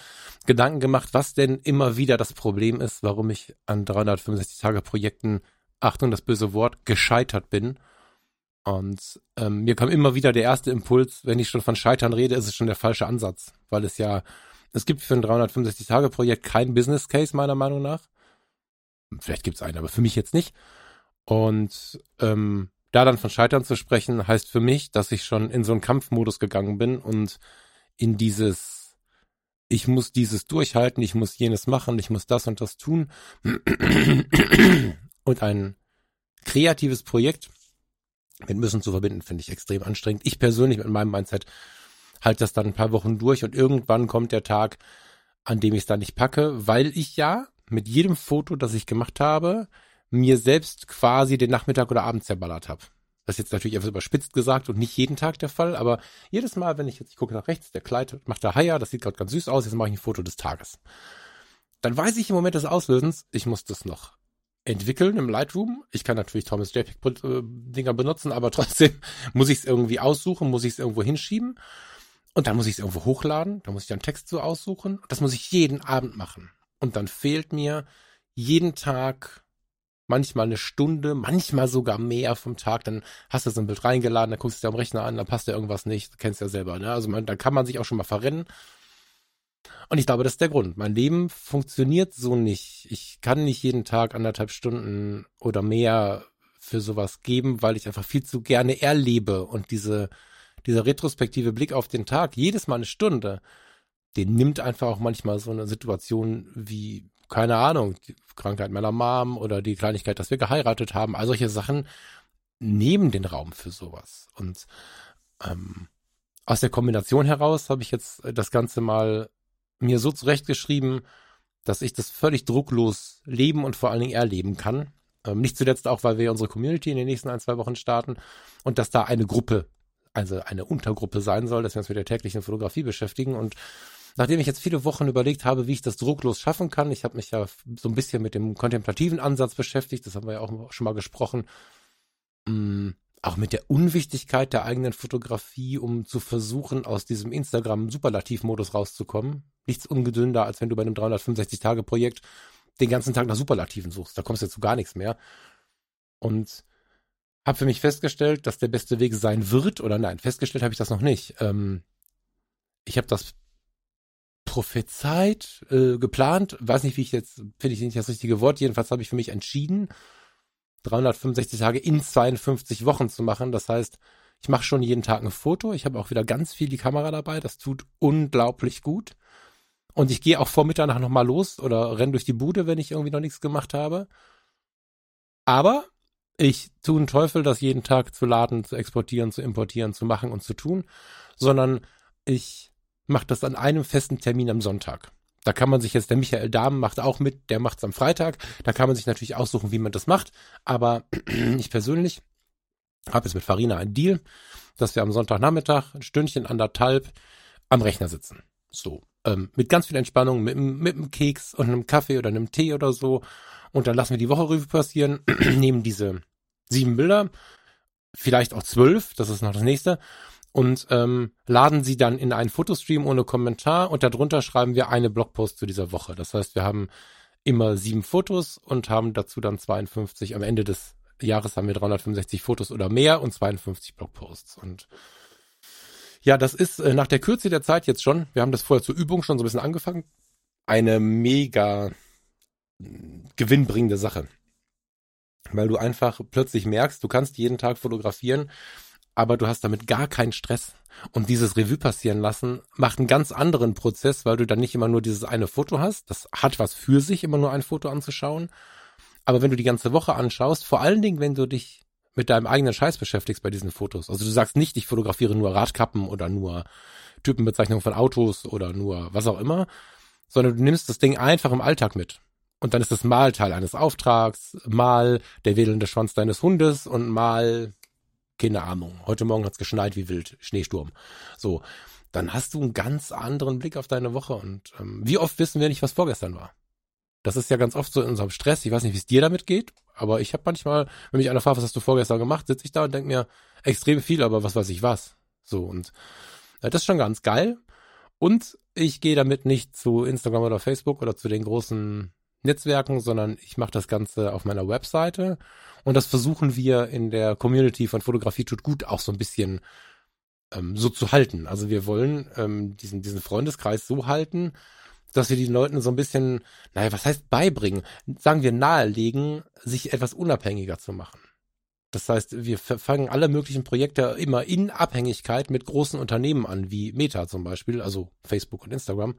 Gedanken gemacht, was denn immer wieder das Problem ist, warum ich an 365 Tage Projekten, Achtung, das böse Wort, gescheitert bin. Und ähm, mir kam immer wieder der erste Impuls, wenn ich schon von Scheitern rede, ist es schon der falsche Ansatz, weil es ja es gibt für ein 365-Tage-Projekt kein Business Case, meiner Meinung nach. Vielleicht gibt es einen, aber für mich jetzt nicht. Und ähm, da dann von Scheitern zu sprechen, heißt für mich, dass ich schon in so einen Kampfmodus gegangen bin und in dieses, ich muss dieses durchhalten, ich muss jenes machen, ich muss das und das tun. Und ein kreatives Projekt mit Müssen zu verbinden, finde ich extrem anstrengend. Ich persönlich mit meinem Mindset halte das dann ein paar Wochen durch und irgendwann kommt der Tag, an dem ich es dann nicht packe, weil ich ja mit jedem Foto, das ich gemacht habe, mir selbst quasi den Nachmittag oder Abend zerballert habe. Das ist jetzt natürlich etwas überspitzt gesagt und nicht jeden Tag der Fall, aber jedes Mal, wenn ich jetzt, ich gucke nach rechts, der Kleid macht der Haier, das sieht gerade ganz süß aus, jetzt mache ich ein Foto des Tages. Dann weiß ich im Moment des Auslösens, ich muss das noch entwickeln im Lightroom. Ich kann natürlich Thomas JPEG-Dinger benutzen, aber trotzdem muss ich es irgendwie aussuchen, muss ich es irgendwo hinschieben. Und dann muss ich es irgendwo hochladen, da muss ich dann Text so aussuchen. Das muss ich jeden Abend machen. Und dann fehlt mir jeden Tag manchmal eine Stunde, manchmal sogar mehr vom Tag. Dann hast du so ein Bild reingeladen, dann guckst du dir am Rechner an, dann passt ja irgendwas nicht. Du kennst ja selber, ne? Also man, dann kann man sich auch schon mal verrennen. Und ich glaube, das ist der Grund. Mein Leben funktioniert so nicht. Ich kann nicht jeden Tag anderthalb Stunden oder mehr für sowas geben, weil ich einfach viel zu gerne erlebe und diese, dieser retrospektive Blick auf den Tag, jedes Mal eine Stunde, den nimmt einfach auch manchmal so eine Situation wie, keine Ahnung, die Krankheit meiner Mom oder die Kleinigkeit, dass wir geheiratet haben, all solche Sachen nehmen den Raum für sowas. Und ähm, aus der Kombination heraus habe ich jetzt das Ganze mal mir so zurechtgeschrieben, dass ich das völlig drucklos leben und vor allen Dingen erleben kann. Ähm, nicht zuletzt auch, weil wir unsere Community in den nächsten ein, zwei Wochen starten und dass da eine Gruppe, also eine Untergruppe sein soll, dass wir uns mit der täglichen Fotografie beschäftigen. Und nachdem ich jetzt viele Wochen überlegt habe, wie ich das drucklos schaffen kann, ich habe mich ja so ein bisschen mit dem kontemplativen Ansatz beschäftigt, das haben wir ja auch schon mal gesprochen, mm, auch mit der Unwichtigkeit der eigenen Fotografie, um zu versuchen, aus diesem Instagram-Superlativ-Modus rauszukommen. Nichts ungedünder, als wenn du bei einem 365-Tage-Projekt den ganzen Tag nach Superlativen suchst. Da kommst du zu gar nichts mehr. Und habe für mich festgestellt, dass der beste Weg sein wird, oder nein, festgestellt habe ich das noch nicht. Ähm, ich habe das prophezeit, äh, geplant, weiß nicht, wie ich jetzt, finde ich nicht das richtige Wort, jedenfalls habe ich für mich entschieden, 365 Tage in 52 Wochen zu machen. Das heißt, ich mache schon jeden Tag ein Foto. Ich habe auch wieder ganz viel die Kamera dabei. Das tut unglaublich gut. Und ich gehe auch vor Mitternacht nochmal los oder renn durch die Bude, wenn ich irgendwie noch nichts gemacht habe. Aber ich tue einen Teufel, das jeden Tag zu laden, zu exportieren, zu importieren, zu machen und zu tun, sondern ich mache das an einem festen Termin am Sonntag. Da kann man sich jetzt, der Michael Dahmen macht auch mit, der macht's am Freitag. Da kann man sich natürlich aussuchen, wie man das macht. Aber ich persönlich habe jetzt mit Farina einen Deal, dass wir am Sonntagnachmittag ein Stündchen, anderthalb am Rechner sitzen. So ähm, mit ganz viel Entspannung, mit, mit einem Keks und einem Kaffee oder einem Tee oder so. Und dann lassen wir die Woche Revue passieren, nehmen diese sieben Bilder, vielleicht auch zwölf, das ist noch das nächste, und ähm, laden sie dann in einen Fotostream ohne Kommentar und darunter schreiben wir eine Blogpost zu dieser Woche. Das heißt, wir haben immer sieben Fotos und haben dazu dann 52. Am Ende des Jahres haben wir 365 Fotos oder mehr und 52 Blogposts. Und ja, das ist äh, nach der Kürze der Zeit jetzt schon, wir haben das vorher zur Übung schon so ein bisschen angefangen, eine mega gewinnbringende Sache. Weil du einfach plötzlich merkst, du kannst jeden Tag fotografieren, aber du hast damit gar keinen Stress. Und dieses Revue passieren lassen macht einen ganz anderen Prozess, weil du dann nicht immer nur dieses eine Foto hast. Das hat was für sich, immer nur ein Foto anzuschauen. Aber wenn du die ganze Woche anschaust, vor allen Dingen, wenn du dich mit deinem eigenen Scheiß beschäftigst bei diesen Fotos. Also du sagst nicht, ich fotografiere nur Radkappen oder nur Typenbezeichnungen von Autos oder nur was auch immer, sondern du nimmst das Ding einfach im Alltag mit. Und dann ist es mal Teil eines Auftrags, mal der wedelnde Schwanz deines Hundes und mal, keine Ahnung, heute Morgen hat's geschneit wie wild, Schneesturm. So, dann hast du einen ganz anderen Blick auf deine Woche. Und ähm, wie oft wissen wir nicht, was vorgestern war? Das ist ja ganz oft so in unserem Stress. Ich weiß nicht, wie es dir damit geht, aber ich habe manchmal, wenn mich einer fragt, was hast du vorgestern gemacht, sitze ich da und denke mir extrem viel, aber was weiß ich was. So und äh, das ist schon ganz geil. Und ich gehe damit nicht zu Instagram oder Facebook oder zu den großen Netzwerken, sondern ich mache das Ganze auf meiner Webseite. Und das versuchen wir in der Community von Fotografie tut gut auch so ein bisschen ähm, so zu halten. Also wir wollen ähm, diesen, diesen Freundeskreis so halten, dass wir den Leuten so ein bisschen, naja, was heißt beibringen? Sagen wir nahelegen, sich etwas unabhängiger zu machen. Das heißt, wir fangen alle möglichen Projekte immer in Abhängigkeit mit großen Unternehmen an, wie Meta zum Beispiel, also Facebook und Instagram.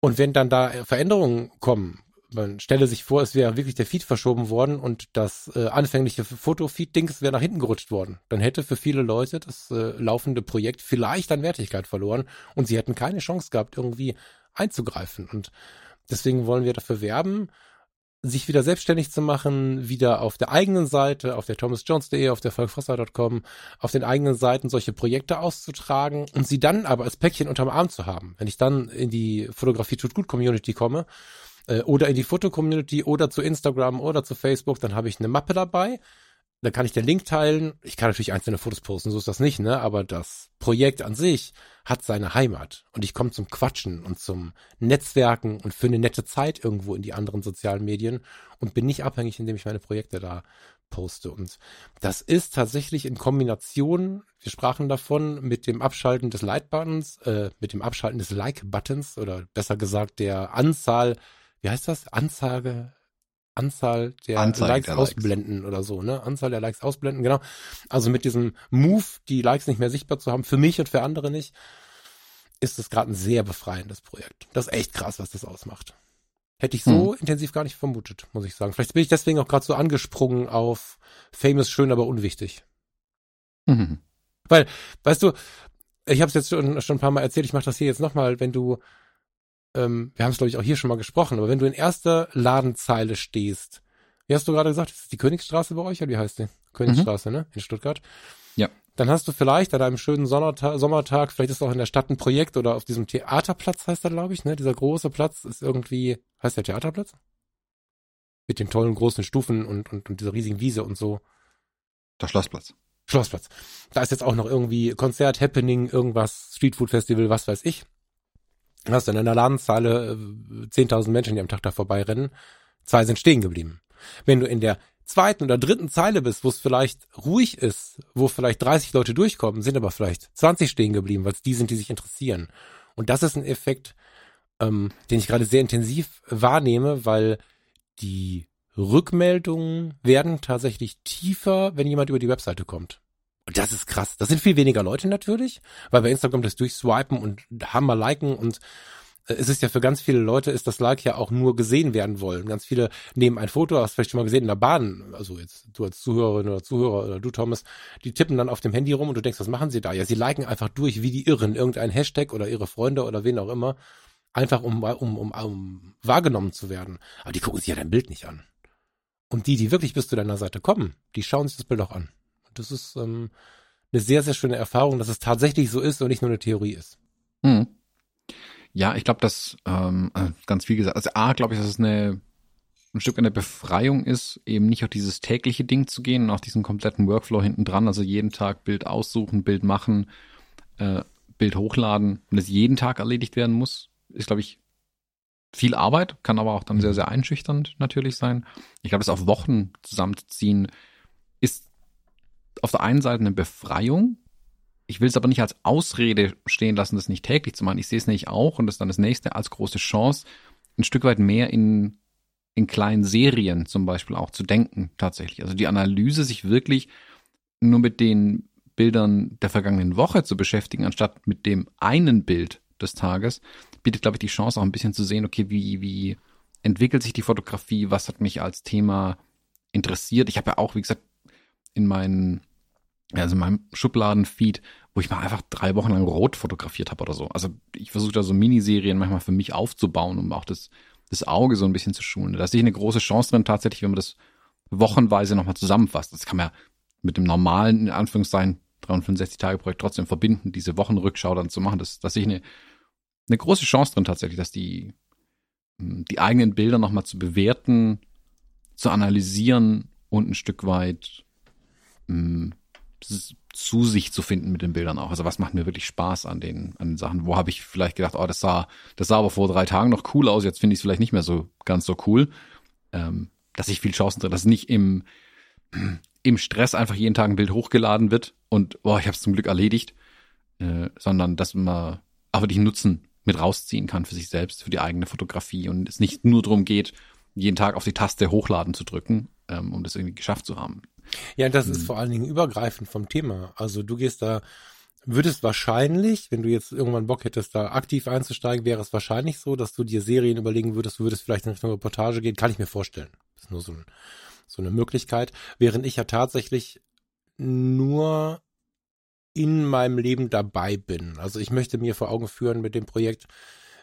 Und wenn dann da Veränderungen kommen, man stelle sich vor, es wäre wirklich der Feed verschoben worden und das äh, anfängliche Fotofeed-Dings wäre nach hinten gerutscht worden. Dann hätte für viele Leute das äh, laufende Projekt vielleicht an Wertigkeit verloren und sie hätten keine Chance gehabt, irgendwie einzugreifen. Und deswegen wollen wir dafür werben, sich wieder selbstständig zu machen, wieder auf der eigenen Seite, auf der thomasjones.de, auf der falkfrosser.com, auf den eigenen Seiten solche Projekte auszutragen und sie dann aber als Päckchen unterm Arm zu haben. Wenn ich dann in die Fotografie tut gut Community komme, äh, oder in die Foto-Community oder zu Instagram oder zu Facebook, dann habe ich eine Mappe dabei, da kann ich den Link teilen. Ich kann natürlich einzelne Fotos posten, so ist das nicht, ne? Aber das Projekt an sich hat seine Heimat. Und ich komme zum Quatschen und zum Netzwerken und für eine nette Zeit irgendwo in die anderen sozialen Medien und bin nicht abhängig, indem ich meine Projekte da poste. Und das ist tatsächlich in Kombination, wir sprachen davon, mit dem Abschalten des Like-Buttons, äh, mit dem Abschalten des Like-Buttons oder besser gesagt der Anzahl, wie heißt das? Anzeige, Anzahl der Anzeige Likes der ausblenden Likes. oder so, ne? Anzahl der Likes ausblenden, genau. Also mit diesem Move, die Likes nicht mehr sichtbar zu haben, für mich und für andere nicht, ist es gerade ein sehr befreiendes Projekt. Das ist echt krass, was das ausmacht. Hätte ich so Hm. intensiv gar nicht vermutet, muss ich sagen. Vielleicht bin ich deswegen auch gerade so angesprungen auf Famous schön, aber unwichtig. Mhm. Weißt du, ich habe es jetzt schon, schon ein paar Mal erzählt, ich mache das hier jetzt nochmal, wenn du, ähm, wir haben es glaube ich auch hier schon mal gesprochen, aber wenn du in erster Ladenzeile stehst, wie hast du gerade gesagt, ist das die Königsstraße bei euch oder wie heißt die? Königsstraße, ne? In Stuttgart. Ja. Dann hast du vielleicht an einem schönen Sonnerta Sommertag, vielleicht ist auch in der Stadt ein Projekt oder auf diesem Theaterplatz heißt er, glaube ich, ne? Dieser große Platz ist irgendwie, heißt der Theaterplatz? Mit den tollen großen Stufen und, und, und dieser riesigen Wiese und so. Der Schlossplatz. Schlossplatz. Da ist jetzt auch noch irgendwie Konzert, Happening, irgendwas, Streetfood Festival, was weiß ich. Hast dann in der Ladenzeile äh, 10.000 Menschen, die am Tag da vorbeirennen. Zwei sind stehen geblieben. Wenn du in der zweiten oder dritten Zeile bist, wo es vielleicht ruhig ist, wo vielleicht 30 Leute durchkommen, sind aber vielleicht 20 stehen geblieben, weil es die sind, die sich interessieren. Und das ist ein Effekt, ähm, den ich gerade sehr intensiv wahrnehme, weil die Rückmeldungen werden tatsächlich tiefer, wenn jemand über die Webseite kommt. Und das ist krass. Das sind viel weniger Leute natürlich, weil bei Instagram das durchswipen und Hammer liken und äh, es ist ja für ganz viele Leute ist das Like ja auch nur gesehen werden wollen. Ganz viele nehmen ein Foto, hast vielleicht schon mal gesehen in der Bahn, also jetzt du als Zuhörerin oder Zuhörer oder du Thomas, die tippen dann auf dem Handy rum und du denkst, was machen sie da? Ja, sie liken einfach durch wie die Irren irgendein Hashtag oder ihre Freunde oder wen auch immer, einfach um um um, um wahrgenommen zu werden. Aber die gucken sich ja dein Bild nicht an. Und die, die wirklich bis zu deiner Seite kommen, die schauen sich das Bild auch an. Das ist ähm, eine sehr, sehr schöne Erfahrung, dass es tatsächlich so ist und nicht nur eine Theorie ist. Mhm. Ja, ich glaube, dass ähm, äh, ganz viel gesagt. Also A, glaube ich, dass es eine ein Stück eine Befreiung ist, eben nicht auf dieses tägliche Ding zu gehen und auf diesen kompletten Workflow hinten dran, also jeden Tag Bild aussuchen, Bild machen, äh, Bild hochladen und es jeden Tag erledigt werden muss, ist, glaube ich, viel Arbeit, kann aber auch dann sehr, sehr einschüchternd natürlich sein. Ich glaube, das auf Wochen zusammenzuziehen, auf der einen Seite eine Befreiung. Ich will es aber nicht als Ausrede stehen lassen, das nicht täglich zu machen. Ich sehe es nämlich auch und das ist dann das nächste als große Chance, ein Stück weit mehr in, in kleinen Serien zum Beispiel auch zu denken, tatsächlich. Also die Analyse, sich wirklich nur mit den Bildern der vergangenen Woche zu beschäftigen, anstatt mit dem einen Bild des Tages, bietet, glaube ich, die Chance auch ein bisschen zu sehen, okay, wie, wie entwickelt sich die Fotografie, was hat mich als Thema interessiert. Ich habe ja auch, wie gesagt, in meinen, also in meinem Schubladenfeed, wo ich mal einfach drei Wochen lang rot fotografiert habe oder so. Also ich versuche da so Miniserien manchmal für mich aufzubauen, um auch das, das Auge so ein bisschen zu schulen. Da sehe ich eine große Chance drin, tatsächlich, wenn man das wochenweise nochmal zusammenfasst. Das kann man ja mit dem normalen, in Anführungszeichen, 365-Tage-Projekt trotzdem verbinden, diese Wochenrückschau dann zu machen. Das, das sehe ich eine, eine große Chance drin tatsächlich, dass die, die eigenen Bilder nochmal zu bewerten, zu analysieren und ein Stück weit mh, zu sich zu finden mit den Bildern auch. Also was macht mir wirklich Spaß an den, an den Sachen? Wo habe ich vielleicht gedacht, oh, das sah, das sah aber vor drei Tagen noch cool aus, jetzt finde ich es vielleicht nicht mehr so ganz so cool. Ähm, dass ich viel Chancen drin, dass nicht im, im Stress einfach jeden Tag ein Bild hochgeladen wird und oh, ich habe es zum Glück erledigt, äh, sondern dass man auch wirklich Nutzen mit rausziehen kann für sich selbst, für die eigene Fotografie und es nicht nur darum geht, jeden Tag auf die Taste hochladen zu drücken, ähm, um das irgendwie geschafft zu haben. Ja, das ist vor allen Dingen übergreifend vom Thema. Also du gehst da, würdest wahrscheinlich, wenn du jetzt irgendwann Bock hättest, da aktiv einzusteigen, wäre es wahrscheinlich so, dass du dir Serien überlegen würdest, du würdest vielleicht in Richtung Reportage gehen, kann ich mir vorstellen. Das ist nur so, ein, so eine Möglichkeit. Während ich ja tatsächlich nur in meinem Leben dabei bin. Also ich möchte mir vor Augen führen mit dem Projekt,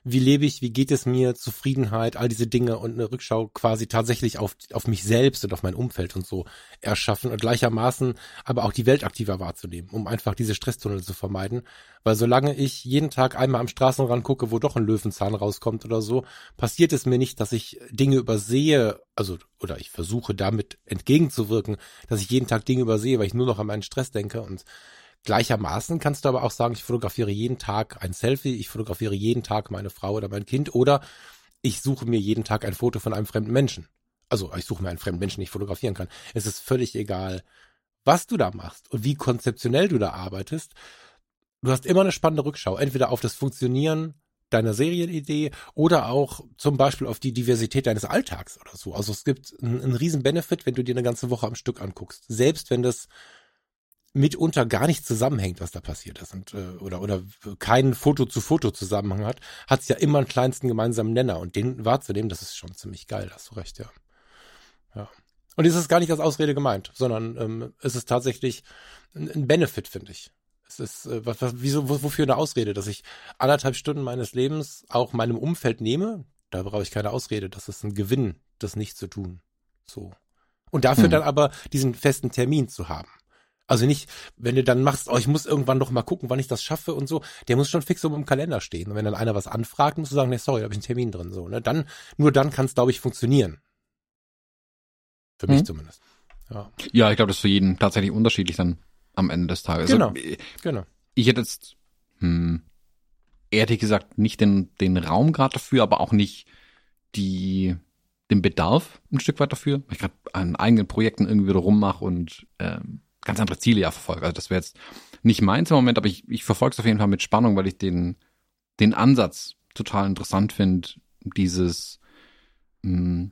wie lebe ich, wie geht es mir, Zufriedenheit, all diese Dinge und eine Rückschau quasi tatsächlich auf, auf mich selbst und auf mein Umfeld und so erschaffen und gleichermaßen aber auch die Welt aktiver wahrzunehmen, um einfach diese Stresstunnel zu vermeiden. Weil solange ich jeden Tag einmal am Straßenrand gucke, wo doch ein Löwenzahn rauskommt oder so, passiert es mir nicht, dass ich Dinge übersehe, also, oder ich versuche damit entgegenzuwirken, dass ich jeden Tag Dinge übersehe, weil ich nur noch an meinen Stress denke und Gleichermaßen kannst du aber auch sagen, ich fotografiere jeden Tag ein Selfie, ich fotografiere jeden Tag meine Frau oder mein Kind oder ich suche mir jeden Tag ein Foto von einem fremden Menschen. Also ich suche mir einen fremden Menschen, den ich fotografieren kann. Es ist völlig egal, was du da machst und wie konzeptionell du da arbeitest. Du hast immer eine spannende Rückschau, entweder auf das Funktionieren deiner Serienidee oder auch zum Beispiel auf die Diversität deines Alltags oder so. Also es gibt einen, einen riesen Benefit, wenn du dir eine ganze Woche am Stück anguckst. Selbst wenn das mitunter gar nicht zusammenhängt, was da passiert ist und äh, oder oder keinen Foto zu Foto Zusammenhang hat, hat es ja immer einen kleinsten gemeinsamen Nenner und den wahrzunehmen, das ist schon ziemlich geil, hast du recht, ja. Ja. Und es ist gar nicht als Ausrede gemeint, sondern ähm, es ist tatsächlich ein, ein Benefit, finde ich. Es ist äh, was, was wieso wofür eine Ausrede, dass ich anderthalb Stunden meines Lebens auch meinem Umfeld nehme, da brauche ich keine Ausrede, das ist ein Gewinn, das nicht zu tun. So. Und dafür hm. dann aber diesen festen Termin zu haben. Also nicht, wenn du dann machst, oh, ich muss irgendwann noch mal gucken, wann ich das schaffe und so, der muss schon fix um im Kalender stehen. Und wenn dann einer was anfragt, musst du sagen, nee, sorry, da habe ich einen Termin drin, so, ne? Dann, nur dann kann es, glaube ich, funktionieren. Für mich mhm. zumindest. Ja, ja ich glaube, das ist für jeden tatsächlich unterschiedlich dann am Ende des Tages. Also, genau, also, genau. Ich hätte jetzt, hm, ehrlich gesagt, nicht den, den Raum gerade dafür, aber auch nicht die, den Bedarf ein Stück weit dafür, weil ich gerade an eigenen Projekten irgendwie wieder rummache und ähm, ganz andere Ziele ja verfolge. Also das wäre jetzt nicht meins im Moment, aber ich, ich verfolge es auf jeden Fall mit Spannung, weil ich den, den Ansatz total interessant finde, dieses, mh, hm,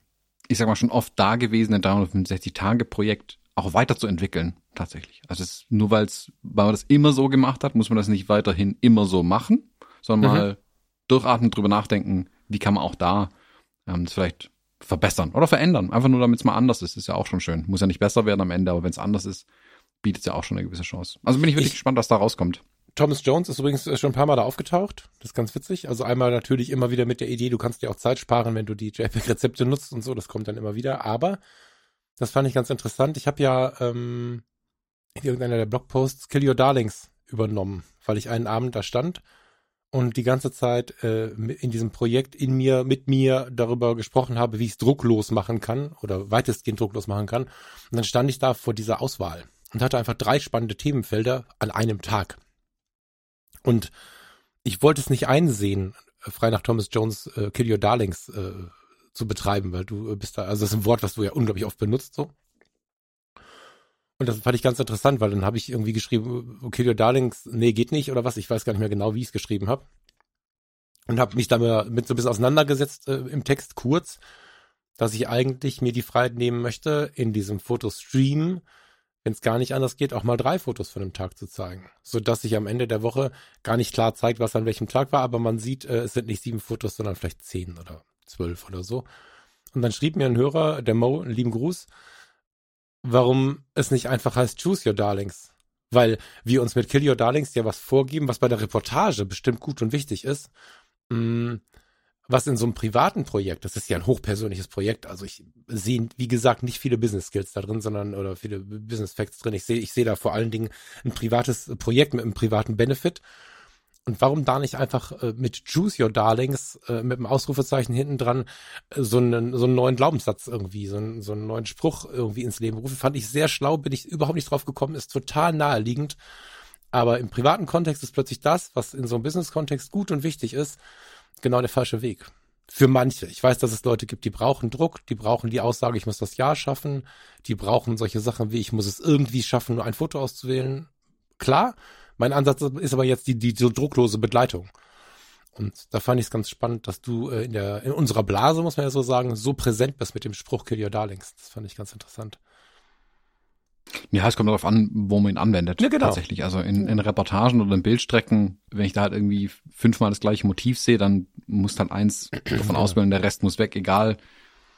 ich sag mal, schon oft dagewesene 365-Tage-Projekt auch weiterzuentwickeln, tatsächlich. Also es, nur weil's, weil man das immer so gemacht hat, muss man das nicht weiterhin immer so machen, sondern mhm. mal durchatmen, drüber nachdenken, wie kann man auch da ähm, das vielleicht verbessern oder verändern. Einfach nur, damit es mal anders ist, ist ja auch schon schön. Muss ja nicht besser werden am Ende, aber wenn es anders ist, bietet ja auch schon eine gewisse Chance. Also bin ich wirklich ich, gespannt, was da rauskommt. Thomas Jones ist übrigens schon ein paar Mal da aufgetaucht. Das ist ganz witzig. Also einmal natürlich immer wieder mit der Idee, du kannst dir auch Zeit sparen, wenn du die JPEG-Rezepte nutzt und so. Das kommt dann immer wieder. Aber das fand ich ganz interessant. Ich habe ja ähm, in irgendeiner der Blogposts Kill Your Darlings übernommen, weil ich einen Abend da stand und die ganze Zeit äh, in diesem Projekt in mir, mit mir darüber gesprochen habe, wie ich es drucklos machen kann oder weitestgehend drucklos machen kann. Und dann stand ich da vor dieser Auswahl und hatte einfach drei spannende Themenfelder an einem Tag. Und ich wollte es nicht einsehen, frei nach Thomas Jones äh, Kill Your Darlings äh, zu betreiben, weil du äh, bist da, also das ist ein Wort, was du ja unglaublich oft benutzt, so. Und das fand ich ganz interessant, weil dann habe ich irgendwie geschrieben, oh, Kill Your Darlings, nee, geht nicht oder was, ich weiß gar nicht mehr genau, wie ich es geschrieben habe. Und habe mich damit so ein bisschen auseinandergesetzt äh, im Text kurz, dass ich eigentlich mir die Freiheit nehmen möchte, in diesem Fotostream wenn es gar nicht anders geht, auch mal drei Fotos von einem Tag zu zeigen, so dass sich am Ende der Woche gar nicht klar zeigt, was an welchem Tag war, aber man sieht, äh, es sind nicht sieben Fotos, sondern vielleicht zehn oder zwölf oder so. Und dann schrieb mir ein Hörer, der Mo, einen lieben Gruß, warum es nicht einfach heißt Choose Your Darlings. Weil wir uns mit Kill Your Darlings ja was vorgeben, was bei der Reportage bestimmt gut und wichtig ist. Mm, was in so einem privaten Projekt, das ist ja ein hochpersönliches Projekt, also ich sehe, wie gesagt, nicht viele Business Skills da drin, sondern oder viele Business Facts drin. Ich sehe, ich sehe da vor allen Dingen ein privates Projekt mit einem privaten Benefit. Und warum da nicht einfach äh, mit Choose Your Darlings, äh, mit einem Ausrufezeichen hinten dran, äh, so, einen, so einen neuen Glaubenssatz irgendwie, so einen, so einen neuen Spruch irgendwie ins Leben rufen, fand ich sehr schlau, bin ich überhaupt nicht drauf gekommen, ist total naheliegend. Aber im privaten Kontext ist plötzlich das, was in so einem Business-Kontext gut und wichtig ist, genau der falsche Weg. Für manche. Ich weiß, dass es Leute gibt, die brauchen Druck, die brauchen die Aussage, ich muss das Ja schaffen, die brauchen solche Sachen wie, ich muss es irgendwie schaffen, nur ein Foto auszuwählen. Klar, mein Ansatz ist aber jetzt die, die so drucklose Begleitung. Und da fand ich es ganz spannend, dass du äh, in der in unserer Blase, muss man ja so sagen, so präsent bist mit dem Spruch Kill Your Darlings. Das fand ich ganz interessant. Ja, es kommt darauf an, wo man ihn anwendet. Ja, genau. Tatsächlich. Also in, in Reportagen oder in Bildstrecken, wenn ich da halt irgendwie fünfmal das gleiche Motiv sehe, dann muss dann eins davon auswählen, der Rest muss weg, egal.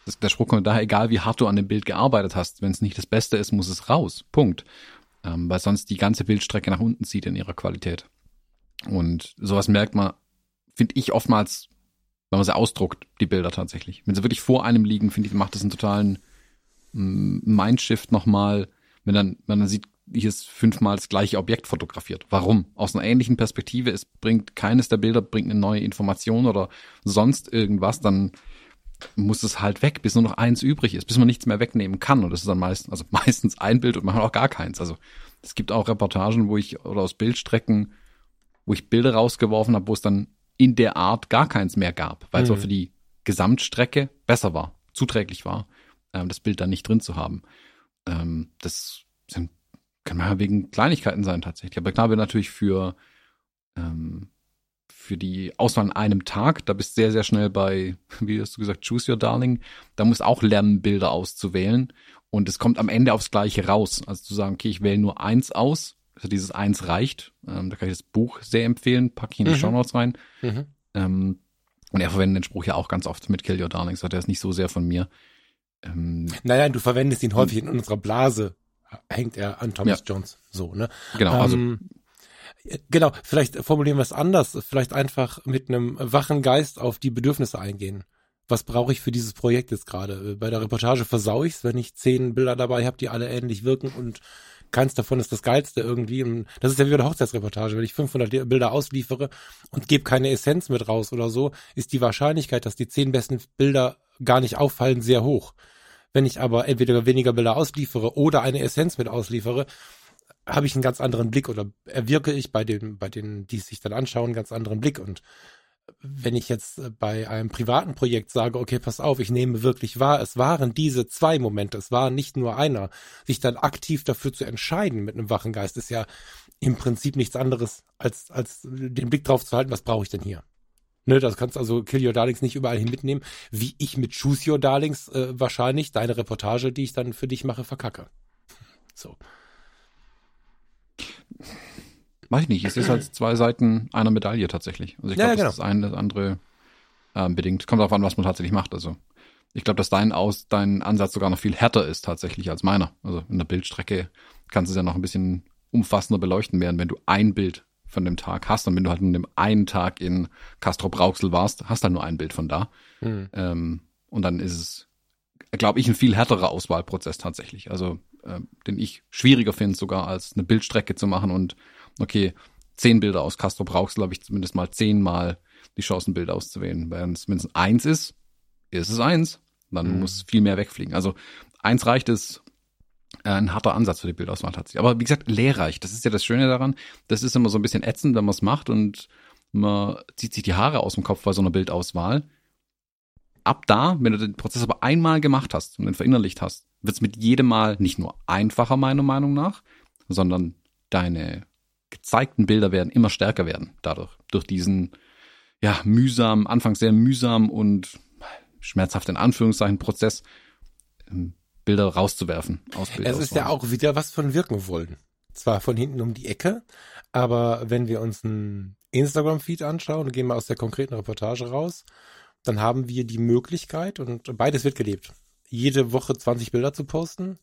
Das, der Spruch kommt daher, egal wie hart du an dem Bild gearbeitet hast. Wenn es nicht das Beste ist, muss es raus. Punkt. Ähm, weil sonst die ganze Bildstrecke nach unten zieht in ihrer Qualität. Und sowas merkt man, finde ich oftmals wenn man sie ausdruckt, die Bilder tatsächlich. Wenn sie wirklich vor einem liegen, finde ich, macht das einen totalen mm, Mindshift nochmal, wenn dann, wenn man sieht, hier ist fünfmal das gleiche Objekt fotografiert. Warum? Aus einer ähnlichen Perspektive, es bringt keines der Bilder, bringt eine neue Information oder sonst irgendwas, dann muss es halt weg, bis nur noch eins übrig ist, bis man nichts mehr wegnehmen kann. Und das ist dann meistens, also meistens ein Bild und manchmal auch gar keins. Also es gibt auch Reportagen, wo ich, oder aus Bildstrecken, wo ich Bilder rausgeworfen habe, wo es dann in der Art gar keins mehr gab, weil mhm. es auch für die Gesamtstrecke besser war, zuträglich war, ähm, das Bild dann nicht drin zu haben. Ähm, das sind, kann man ja wegen Kleinigkeiten sein tatsächlich. Aber klar, wir natürlich für ähm, für die Auswahl an einem Tag, da bist du sehr, sehr schnell bei, wie hast du gesagt, Choose Your Darling. Da musst du auch lernen, Bilder auszuwählen. Und es kommt am Ende aufs Gleiche raus. Also zu sagen, okay, ich wähle nur eins aus. Also dieses eins reicht. Ähm, da kann ich das Buch sehr empfehlen, packe ich in die mhm. Show Notes rein. Mhm. Ähm, und er verwendet den Spruch ja auch ganz oft mit Kill Your Darlings, hat er ist nicht so sehr von mir. Ähm, naja, du verwendest ihn häufig in unserer Blase, hängt er an Thomas ja. Jones. So, ne? Genau, also ähm, Genau, vielleicht formulieren wir es anders, vielleicht einfach mit einem wachen Geist auf die Bedürfnisse eingehen. Was brauche ich für dieses Projekt jetzt gerade? Bei der Reportage versau ich's, wenn ich zehn Bilder dabei habe, die alle ähnlich wirken und keins davon ist das geilste irgendwie. Und das ist ja wie bei der Hochzeitsreportage. Wenn ich 500 Bilder ausliefere und gebe keine Essenz mit raus oder so, ist die Wahrscheinlichkeit, dass die zehn besten Bilder gar nicht auffallen, sehr hoch. Wenn ich aber entweder weniger Bilder ausliefere oder eine Essenz mit ausliefere, habe ich einen ganz anderen Blick oder erwirke ich bei den, bei denen, die es sich dann anschauen, einen ganz anderen Blick. Und wenn ich jetzt äh, bei einem privaten Projekt sage, okay, pass auf, ich nehme wirklich wahr, es waren diese zwei Momente, es war nicht nur einer, sich dann aktiv dafür zu entscheiden mit einem wachen Geist, ist ja im Prinzip nichts anderes, als, als den Blick drauf zu halten, was brauche ich denn hier? Ne, das kannst also Kill Your Darlings nicht überall hin mitnehmen, wie ich mit Choose Your Darlings äh, wahrscheinlich deine Reportage, die ich dann für dich mache, verkacke. So. Weiß ich nicht, es ist halt zwei Seiten einer Medaille tatsächlich. Also ich glaube, ja, genau. das ist das eine, das andere ähm, bedingt. Kommt darauf an, was man tatsächlich macht. Also ich glaube, dass dein Aus, dein Ansatz sogar noch viel härter ist tatsächlich als meiner. Also in der Bildstrecke kannst du es ja noch ein bisschen umfassender beleuchten werden, wenn du ein Bild von dem Tag hast und wenn du halt an dem einen Tag in Castro Brauxel warst, hast du halt nur ein Bild von da. Mhm. Ähm, und dann ist es, glaube ich, ein viel härterer Auswahlprozess tatsächlich. Also äh, den ich schwieriger finde, sogar als eine Bildstrecke zu machen und okay, zehn Bilder aus Castro brauchst, glaube ich, zumindest mal zehnmal die Chance, ein Bild auszuwählen. Wenn es eins ist, ist es eins. Dann mhm. muss viel mehr wegfliegen. Also eins reicht es, ein harter Ansatz für die Bildauswahl tatsächlich. Aber wie gesagt, lehrreich. Das ist ja das Schöne daran. Das ist immer so ein bisschen ätzend, wenn man es macht und man zieht sich die Haare aus dem Kopf bei so einer Bildauswahl. Ab da, wenn du den Prozess aber einmal gemacht hast und den verinnerlicht hast, wird es mit jedem Mal nicht nur einfacher, meiner Meinung nach, sondern deine gezeigten Bilder werden immer stärker werden dadurch. Durch diesen, ja, mühsam, anfangs sehr mühsam und schmerzhaft in Anführungszeichen Prozess, ähm, Bilder rauszuwerfen aus Es ist ja auch wieder was von wirken wollen. Zwar von hinten um die Ecke, aber wenn wir uns einen Instagram-Feed anschauen und gehen mal aus der konkreten Reportage raus, dann haben wir die Möglichkeit und beides wird gelebt jede Woche 20 Bilder zu posten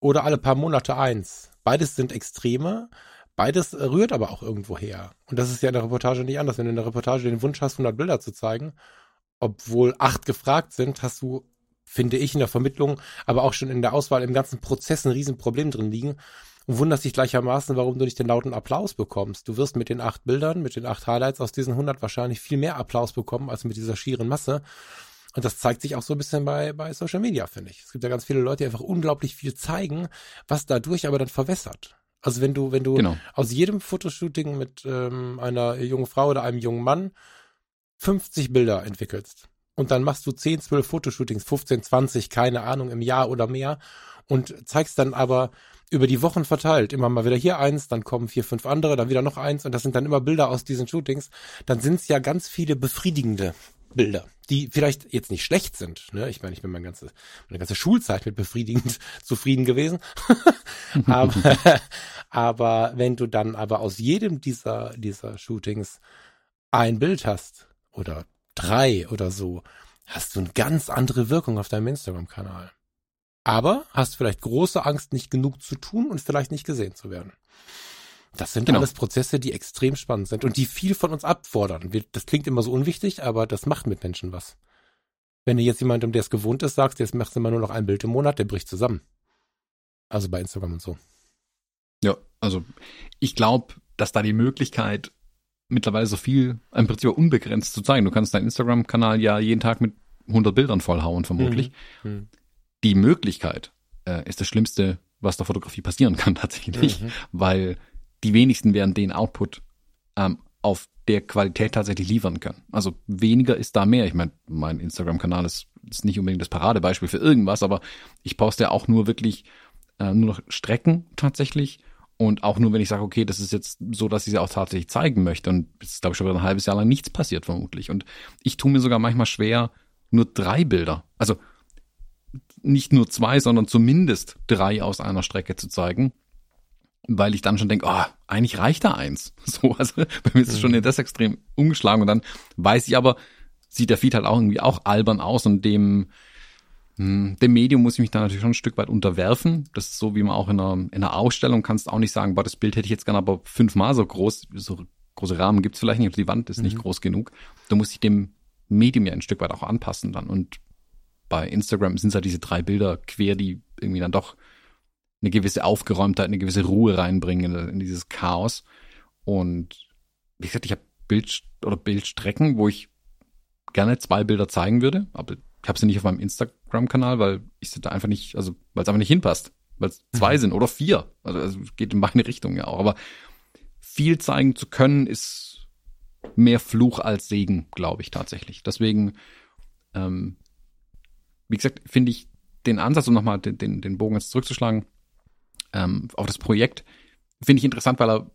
oder alle paar Monate eins. Beides sind Extreme, beides rührt aber auch irgendwo her. Und das ist ja in der Reportage nicht anders. Wenn du in der Reportage den Wunsch hast, 100 Bilder zu zeigen, obwohl acht gefragt sind, hast du, finde ich, in der Vermittlung, aber auch schon in der Auswahl im ganzen Prozess ein Riesenproblem drin liegen und wunderst dich gleichermaßen, warum du nicht den lauten Applaus bekommst. Du wirst mit den acht Bildern, mit den acht Highlights aus diesen 100 wahrscheinlich viel mehr Applaus bekommen als mit dieser schieren Masse. Und das zeigt sich auch so ein bisschen bei, bei Social Media, finde ich. Es gibt ja ganz viele Leute, die einfach unglaublich viel zeigen, was dadurch aber dann verwässert. Also wenn du, wenn du genau. aus jedem Fotoshooting mit ähm, einer jungen Frau oder einem jungen Mann 50 Bilder entwickelst und dann machst du 10, 12 Fotoshootings, 15, 20, keine Ahnung, im Jahr oder mehr und zeigst dann aber über die Wochen verteilt, immer mal wieder hier eins, dann kommen vier, fünf andere, dann wieder noch eins und das sind dann immer Bilder aus diesen Shootings, dann sind es ja ganz viele befriedigende Bilder, die vielleicht jetzt nicht schlecht sind. Ne? Ich meine, ich bin meine ganze, meine ganze Schulzeit mit befriedigend zufrieden gewesen. aber, aber wenn du dann aber aus jedem dieser, dieser Shootings ein Bild hast oder drei oder so, hast du eine ganz andere Wirkung auf deinem Instagram-Kanal. Aber hast vielleicht große Angst, nicht genug zu tun und vielleicht nicht gesehen zu werden. Das sind genau. alles Prozesse, die extrem spannend sind und die viel von uns abfordern. Das klingt immer so unwichtig, aber das macht mit Menschen was. Wenn du jetzt jemandem, der es gewohnt ist, sagst, jetzt machst du immer nur noch ein Bild im Monat, der bricht zusammen. Also bei Instagram und so. Ja, also ich glaube, dass da die Möglichkeit mittlerweile so viel im Prinzip unbegrenzt zu zeigen. Du kannst deinen Instagram-Kanal ja jeden Tag mit 100 Bildern vollhauen, vermutlich. Mhm. mhm. Die Möglichkeit äh, ist das Schlimmste, was der Fotografie passieren kann tatsächlich, mhm. weil die wenigsten werden den Output ähm, auf der Qualität tatsächlich liefern können. Also weniger ist da mehr. Ich meine, mein Instagram-Kanal ist, ist nicht unbedingt das Paradebeispiel für irgendwas, aber ich poste ja auch nur wirklich äh, nur noch Strecken tatsächlich und auch nur, wenn ich sage, okay, das ist jetzt so, dass ich sie auch tatsächlich zeigen möchte. Und es ist, glaube ich, schon wieder ein halbes Jahr lang nichts passiert, vermutlich. Und ich tue mir sogar manchmal schwer, nur drei Bilder, also nicht nur zwei, sondern zumindest drei aus einer Strecke zu zeigen, weil ich dann schon denke, oh, eigentlich reicht da eins. So, also bei mir ist es schon in mhm. das extrem umgeschlagen und dann weiß ich aber, sieht der Feed halt auch irgendwie auch albern aus und dem dem Medium muss ich mich da natürlich schon ein Stück weit unterwerfen. Das ist so, wie man auch in einer, in einer Ausstellung kannst auch nicht sagen, boah, das Bild hätte ich jetzt gerne aber fünfmal so groß. So große Rahmen gibt's vielleicht nicht, die Wand ist mhm. nicht groß genug. Du musst dich dem Medium ja ein Stück weit auch anpassen dann. Und bei Instagram sind es halt diese drei Bilder quer, die irgendwie dann doch eine gewisse Aufgeräumtheit, eine gewisse Ruhe reinbringen in, in dieses Chaos. Und wie gesagt, ich habe Bild oder Bildstrecken, wo ich gerne zwei Bilder zeigen würde, aber ich habe sie nicht auf meinem Instagram-Kanal, weil ich da einfach nicht, also weil es einfach nicht hinpasst. Weil es zwei mhm. sind oder vier. Also, also geht in meine Richtung ja auch. Aber viel zeigen zu können, ist mehr Fluch als Segen, glaube ich tatsächlich. Deswegen, ähm, wie gesagt, finde ich den Ansatz, um nochmal den, den, den Bogen jetzt zurückzuschlagen, ähm, auf das Projekt, finde ich interessant, weil er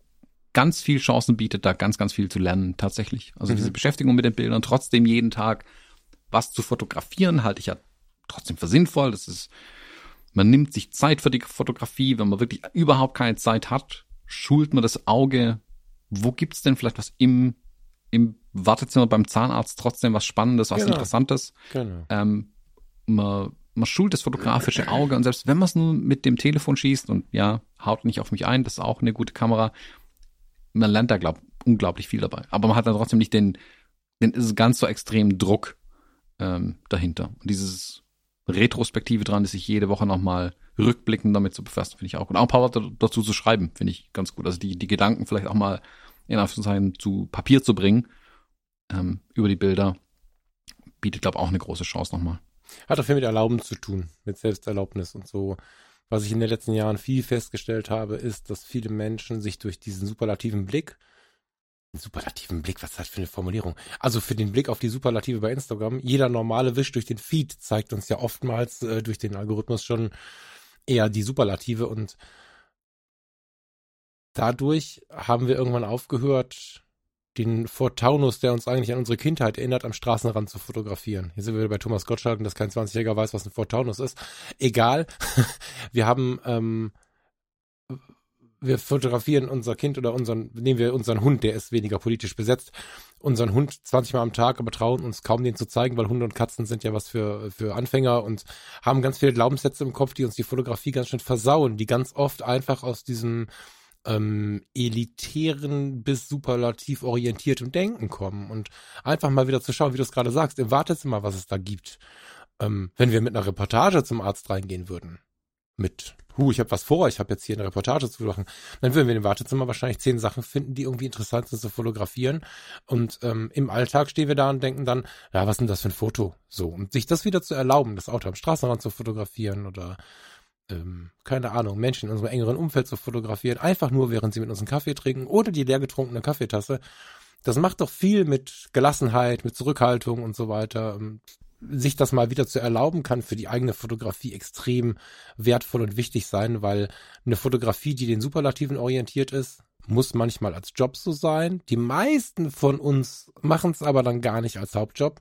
ganz viel Chancen bietet, da ganz, ganz viel zu lernen tatsächlich. Also mhm. diese Beschäftigung mit den Bildern, trotzdem jeden Tag was zu fotografieren, halte ich ja trotzdem für sinnvoll. Das ist, man nimmt sich Zeit für die Fotografie. Wenn man wirklich überhaupt keine Zeit hat, schult man das Auge. Wo gibt's denn vielleicht was im, im Wartezimmer beim Zahnarzt trotzdem was Spannendes, was genau. Interessantes? Genau. Ähm, man, man schult das fotografische Auge und selbst wenn man es nur mit dem Telefon schießt und ja, haut nicht auf mich ein, das ist auch eine gute Kamera, man lernt da glaub, unglaublich viel dabei. Aber man hat dann trotzdem nicht den, den ganz so extremen Druck, ähm, dahinter. Und dieses Retrospektive dran, ist sich jede Woche nochmal rückblickend damit zu befassen, finde ich auch. Und auch ein paar Worte dazu zu schreiben, finde ich ganz gut. Also die, die Gedanken vielleicht auch mal in Anführungszeichen zu Papier zu bringen ähm, über die Bilder, bietet, glaube ich, auch eine große Chance nochmal. Hat auch viel mit Erlauben zu tun, mit Selbsterlaubnis und so. Was ich in den letzten Jahren viel festgestellt habe, ist, dass viele Menschen sich durch diesen superlativen Blick Superlativen Blick, was ist das für eine Formulierung? Also für den Blick auf die Superlative bei Instagram, jeder normale Wisch durch den Feed zeigt uns ja oftmals äh, durch den Algorithmus schon eher die Superlative und dadurch haben wir irgendwann aufgehört, den Ford Taunus, der uns eigentlich an unsere Kindheit erinnert, am Straßenrand zu fotografieren. Hier sind wir bei Thomas Gottschalk und dass kein 20-Jähriger weiß, was ein Ford Taunus ist. Egal. wir haben ähm, wir fotografieren unser Kind oder unseren, nehmen wir unseren Hund, der ist weniger politisch besetzt, unseren Hund 20 Mal am Tag, aber trauen uns kaum den zu zeigen, weil Hunde und Katzen sind ja was für, für Anfänger und haben ganz viele Glaubenssätze im Kopf, die uns die Fotografie ganz schön versauen, die ganz oft einfach aus diesem ähm, elitären bis superlativ orientiertem Denken kommen und einfach mal wieder zu schauen, wie du es gerade sagst, im Wartezimmer, was es da gibt. Ähm, wenn wir mit einer Reportage zum Arzt reingehen würden, mit hu, ich habe was vor, ich habe jetzt hier eine Reportage zu machen, dann würden wir im Wartezimmer wahrscheinlich zehn Sachen finden, die irgendwie interessant sind zu fotografieren. Und ähm, im Alltag stehen wir da und denken dann, ja, was ist denn das für ein Foto? So, und sich das wieder zu erlauben, das Auto am Straßenrand zu fotografieren oder ähm, keine Ahnung, Menschen in unserem engeren Umfeld zu fotografieren, einfach nur, während sie mit uns einen Kaffee trinken oder die leer getrunkene Kaffeetasse. Das macht doch viel mit Gelassenheit, mit Zurückhaltung und so weiter. Sich das mal wieder zu erlauben, kann für die eigene Fotografie extrem wertvoll und wichtig sein, weil eine Fotografie, die den Superlativen orientiert ist, muss manchmal als Job so sein. Die meisten von uns machen es aber dann gar nicht als Hauptjob.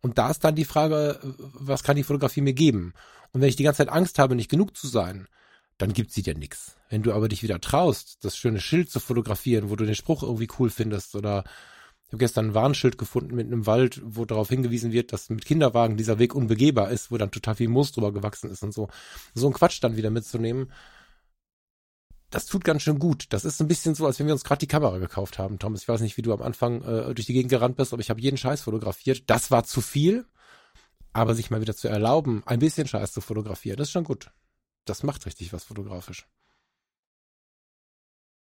Und da ist dann die Frage, was kann die Fotografie mir geben? Und wenn ich die ganze Zeit Angst habe, nicht genug zu sein, dann gibt sie dir nichts. Wenn du aber dich wieder traust, das schöne Schild zu fotografieren, wo du den Spruch irgendwie cool findest oder ich habe gestern ein Warnschild gefunden mit einem Wald, wo darauf hingewiesen wird, dass mit Kinderwagen dieser Weg unbegehbar ist, wo dann total viel Moos drüber gewachsen ist und so. So ein Quatsch dann wieder mitzunehmen. das tut ganz schön gut. Das ist ein bisschen so, als wenn wir uns gerade die Kamera gekauft haben, Thomas. Ich weiß nicht, wie du am Anfang äh, durch die Gegend gerannt bist, aber ich habe jeden Scheiß fotografiert. Das war zu viel, aber sich mal wieder zu erlauben, ein bisschen Scheiß zu fotografieren, das ist schon gut. Das macht richtig was fotografisch.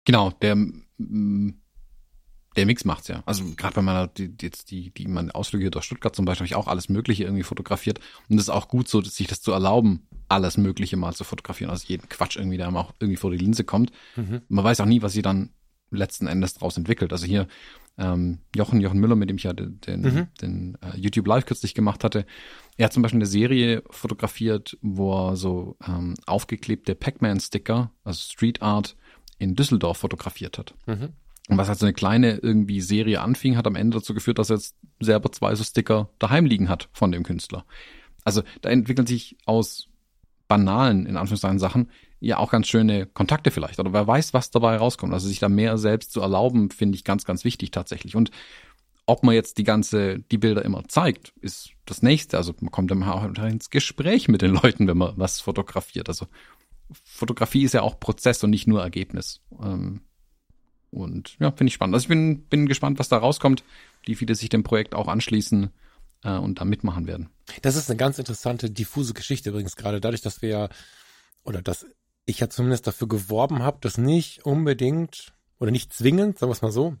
Genau, der der Mix macht's ja. Also gerade bei meiner die, jetzt die die meine Ausflüge hier durch Stuttgart zum Beispiel habe ich auch alles Mögliche irgendwie fotografiert und es ist auch gut so, sich das zu erlauben, alles Mögliche mal zu fotografieren, also jeden Quatsch irgendwie, der mal auch irgendwie vor die Linse kommt. Mhm. Man weiß auch nie, was sie dann letzten Endes draus entwickelt. Also hier ähm, Jochen, Jochen Müller, mit dem ich ja den, den, mhm. den uh, YouTube Live kürzlich gemacht hatte, er hat zum Beispiel eine Serie fotografiert, wo er so ähm, aufgeklebte Pac-Man-Sticker, also Street Art, in Düsseldorf fotografiert hat. Mhm. Und was halt so eine kleine irgendwie Serie anfing, hat am Ende dazu geführt, dass er jetzt selber zwei so Sticker daheim liegen hat von dem Künstler. Also da entwickeln sich aus banalen, in Anführungszeichen, Sachen ja auch ganz schöne Kontakte vielleicht. Oder wer weiß, was dabei rauskommt. Also sich da mehr selbst zu erlauben, finde ich ganz, ganz wichtig tatsächlich. Und ob man jetzt die ganze, die Bilder immer zeigt, ist das nächste. Also man kommt immer auch ins Gespräch mit den Leuten, wenn man was fotografiert. Also Fotografie ist ja auch Prozess und nicht nur Ergebnis. Ähm, und ja, finde ich spannend. Also ich bin, bin gespannt, was da rauskommt, wie viele sich dem Projekt auch anschließen äh, und da mitmachen werden. Das ist eine ganz interessante, diffuse Geschichte übrigens, gerade dadurch, dass wir ja, oder dass ich ja zumindest dafür geworben habe, das nicht unbedingt oder nicht zwingend, sagen wir es mal so,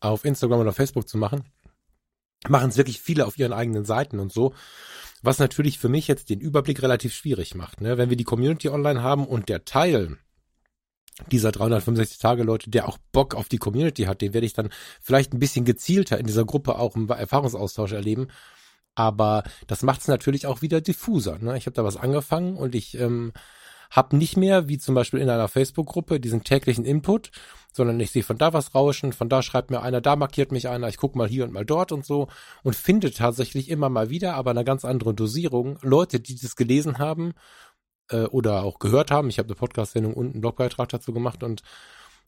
auf Instagram oder Facebook zu machen, machen es wirklich viele auf ihren eigenen Seiten und so. Was natürlich für mich jetzt den Überblick relativ schwierig macht. Ne? Wenn wir die Community online haben und der Teil dieser 365 Tage Leute, der auch Bock auf die Community hat, den werde ich dann vielleicht ein bisschen gezielter in dieser Gruppe auch im Erfahrungsaustausch erleben. Aber das macht es natürlich auch wieder diffuser. Ne? Ich habe da was angefangen und ich ähm, habe nicht mehr, wie zum Beispiel in einer Facebook-Gruppe, diesen täglichen Input, sondern ich sehe von da was rauschen, von da schreibt mir einer, da markiert mich einer, ich gucke mal hier und mal dort und so und finde tatsächlich immer mal wieder, aber eine ganz andere Dosierung, Leute, die das gelesen haben äh, oder auch gehört haben. Ich habe eine Podcast-Sendung und einen Blogbeitrag dazu gemacht und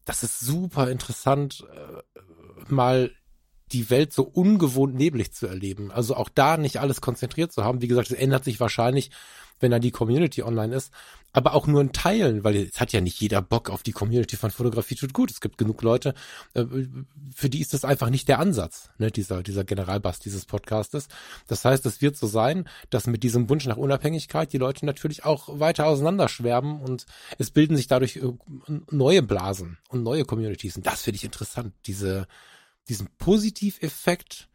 das ist super interessant, äh, mal die Welt so ungewohnt neblig zu erleben. Also auch da nicht alles konzentriert zu haben. Wie gesagt, es ändert sich wahrscheinlich wenn dann die Community online ist, aber auch nur in Teilen, weil es hat ja nicht jeder Bock auf die Community von Fotografie tut gut. Es gibt genug Leute, äh, für die ist das einfach nicht der Ansatz, ne, dieser, dieser Generalbass dieses Podcastes. Das heißt, es wird so sein, dass mit diesem Wunsch nach Unabhängigkeit die Leute natürlich auch weiter auseinanderschwärmen und es bilden sich dadurch äh, neue Blasen und neue Communities. Und das finde ich interessant, diese, diesen Positiveffekt,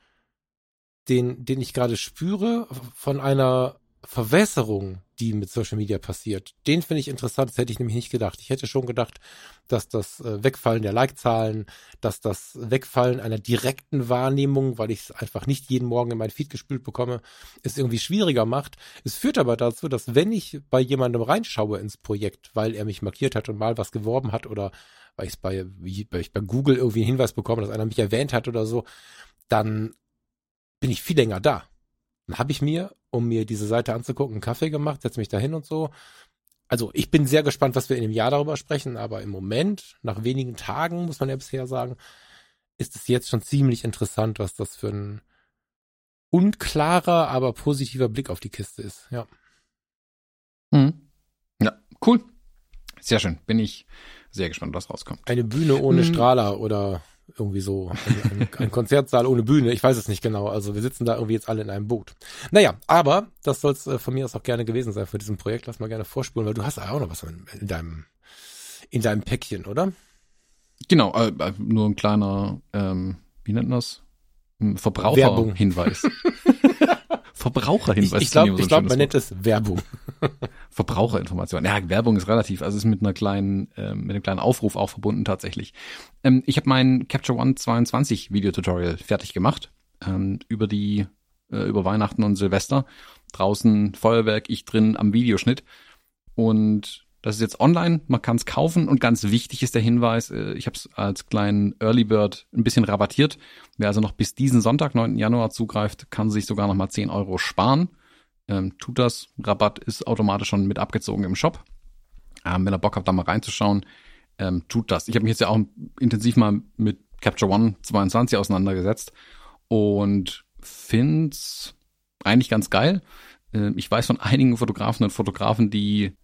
den, den ich gerade spüre von einer Verwässerung, die mit Social Media passiert, den finde ich interessant. Das hätte ich nämlich nicht gedacht. Ich hätte schon gedacht, dass das äh, Wegfallen der Like-Zahlen, dass das Wegfallen einer direkten Wahrnehmung, weil ich es einfach nicht jeden Morgen in mein Feed gespült bekomme, es irgendwie schwieriger macht. Es führt aber dazu, dass wenn ich bei jemandem reinschaue ins Projekt, weil er mich markiert hat und mal was geworben hat oder weil, bei, weil ich bei Google irgendwie einen Hinweis bekomme, dass einer mich erwähnt hat oder so, dann bin ich viel länger da dann habe ich mir, um mir diese Seite anzugucken, einen Kaffee gemacht, setze mich da hin und so. Also ich bin sehr gespannt, was wir in dem Jahr darüber sprechen, aber im Moment, nach wenigen Tagen, muss man ja bisher sagen, ist es jetzt schon ziemlich interessant, was das für ein unklarer, aber positiver Blick auf die Kiste ist. Ja. Mhm. Ja, cool. Sehr schön. Bin ich sehr gespannt, was rauskommt. Eine Bühne ohne mhm. Strahler oder irgendwie so ein, ein, ein, Konzertsaal ohne Bühne. Ich weiß es nicht genau. Also wir sitzen da irgendwie jetzt alle in einem Boot. Naja, aber das soll es äh, von mir aus auch gerne gewesen sein für diesem Projekt. Lass mal gerne vorspulen, weil du hast auch noch was in, in deinem in deinem Päckchen, oder? Genau, äh, äh nur ein kleiner, ähm, wie nennt man das? Verbraucherhinweis. Verbraucherhinweis. Ich, ich glaube, so glaub, man nennt es Werbung. Verbraucherinformation. Ja, Werbung ist relativ, also ist mit einer kleinen, äh, mit einem kleinen Aufruf auch verbunden tatsächlich. Ähm, ich habe mein Capture One 22 Videotutorial fertig gemacht ähm, über die äh, über Weihnachten und Silvester. Draußen Feuerwerk, ich drin am Videoschnitt und das ist jetzt online, man kann es kaufen und ganz wichtig ist der Hinweis, äh, ich habe es als kleinen Early Bird ein bisschen rabattiert. Wer also noch bis diesen Sonntag, 9. Januar zugreift, kann sich sogar noch mal 10 Euro sparen. Ähm, tut das, Rabatt ist automatisch schon mit abgezogen im Shop. Ähm, wenn ihr Bock habt, da mal reinzuschauen, ähm, tut das. Ich habe mich jetzt ja auch intensiv mal mit Capture One 22 auseinandergesetzt und find's eigentlich ganz geil. Äh, ich weiß von einigen Fotografen und Fotografen, die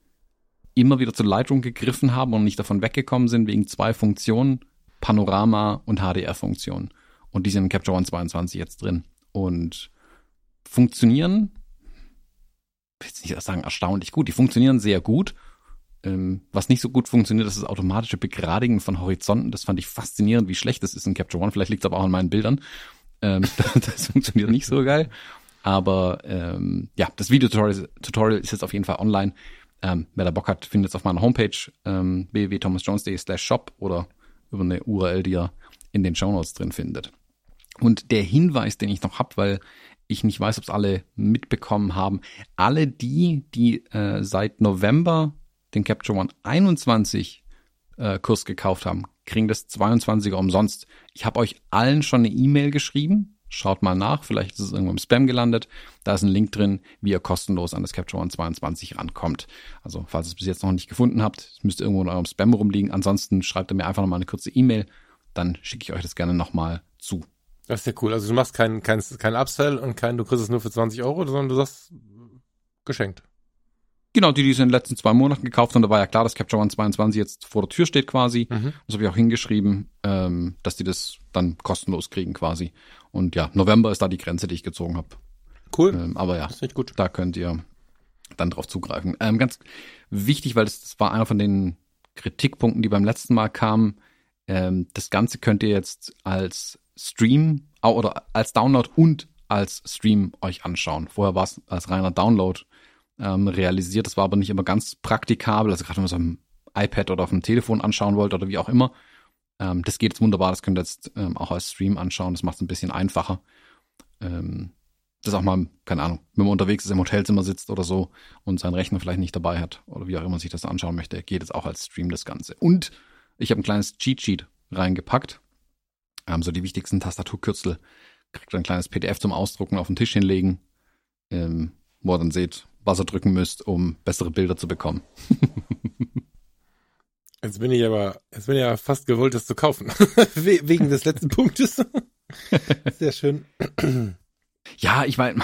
immer wieder zu Lightroom gegriffen haben und nicht davon weggekommen sind wegen zwei Funktionen, Panorama und HDR-Funktionen. Und die sind in Capture One 22 jetzt drin. Und funktionieren, ich will jetzt nicht sagen erstaunlich gut, die funktionieren sehr gut. Ähm, was nicht so gut funktioniert, ist das automatische Begradigen von Horizonten. Das fand ich faszinierend, wie schlecht das ist in Capture One. Vielleicht liegt es aber auch an meinen Bildern. Ähm, das funktioniert nicht so geil. Aber ähm, ja, das Video-Tutorial ist jetzt auf jeden Fall online. Ähm, wer da Bock hat, findet es auf meiner Homepage ähm, www.thomasjones.de slash shop oder über eine URL, die ihr in den Show Notes drin findet. Und der Hinweis, den ich noch hab, weil ich nicht weiß, ob es alle mitbekommen haben, alle die, die äh, seit November den Capture One 21 äh, Kurs gekauft haben, kriegen das 22er umsonst. Ich habe euch allen schon eine E-Mail geschrieben. Schaut mal nach, vielleicht ist es irgendwo im Spam gelandet. Da ist ein Link drin, wie ihr kostenlos an das Capture One 22 rankommt. Also, falls ihr es bis jetzt noch nicht gefunden habt, es müsste irgendwo in eurem Spam rumliegen. Ansonsten schreibt ihr mir einfach nochmal eine kurze E-Mail, dann schicke ich euch das gerne nochmal zu. Das ist ja cool. Also du machst keinen kein, kein Upsell und kein, du kriegst es nur für 20 Euro, sondern du sagst geschenkt. Genau, die, die es in den letzten zwei Monaten gekauft haben, da war ja klar, dass Capture One 22 jetzt vor der Tür steht quasi. Mhm. Das habe ich auch hingeschrieben, ähm, dass die das dann kostenlos kriegen quasi. Und ja, November ist da die Grenze, die ich gezogen habe. Cool. Ähm, aber ja, gut. da könnt ihr dann drauf zugreifen. Ähm, ganz wichtig, weil das, das war einer von den Kritikpunkten, die beim letzten Mal kamen. Ähm, das Ganze könnt ihr jetzt als Stream oder als Download und als Stream euch anschauen. Vorher war es als reiner Download ähm, realisiert. Das war aber nicht immer ganz praktikabel. Also gerade wenn man es am iPad oder auf dem Telefon anschauen wollt oder wie auch immer. Ähm, das geht jetzt wunderbar. Das könnt ihr jetzt ähm, auch als Stream anschauen. Das macht es ein bisschen einfacher. Ähm, das auch mal, keine Ahnung, wenn man unterwegs ist, im Hotelzimmer sitzt oder so und seinen Rechner vielleicht nicht dabei hat oder wie auch immer sich das anschauen möchte, geht es auch als Stream das Ganze. Und ich habe ein kleines Cheat Sheet reingepackt. Ähm, so die wichtigsten Tastaturkürzel. Kriegt ein kleines PDF zum Ausdrucken auf den Tisch hinlegen, ähm, wo ihr dann seht, was ihr drücken müsst, um bessere Bilder zu bekommen. Jetzt bin ich aber, jetzt bin ich ja fast gewollt, das zu kaufen. Wegen des letzten Punktes. Sehr schön. Ja, ich meine,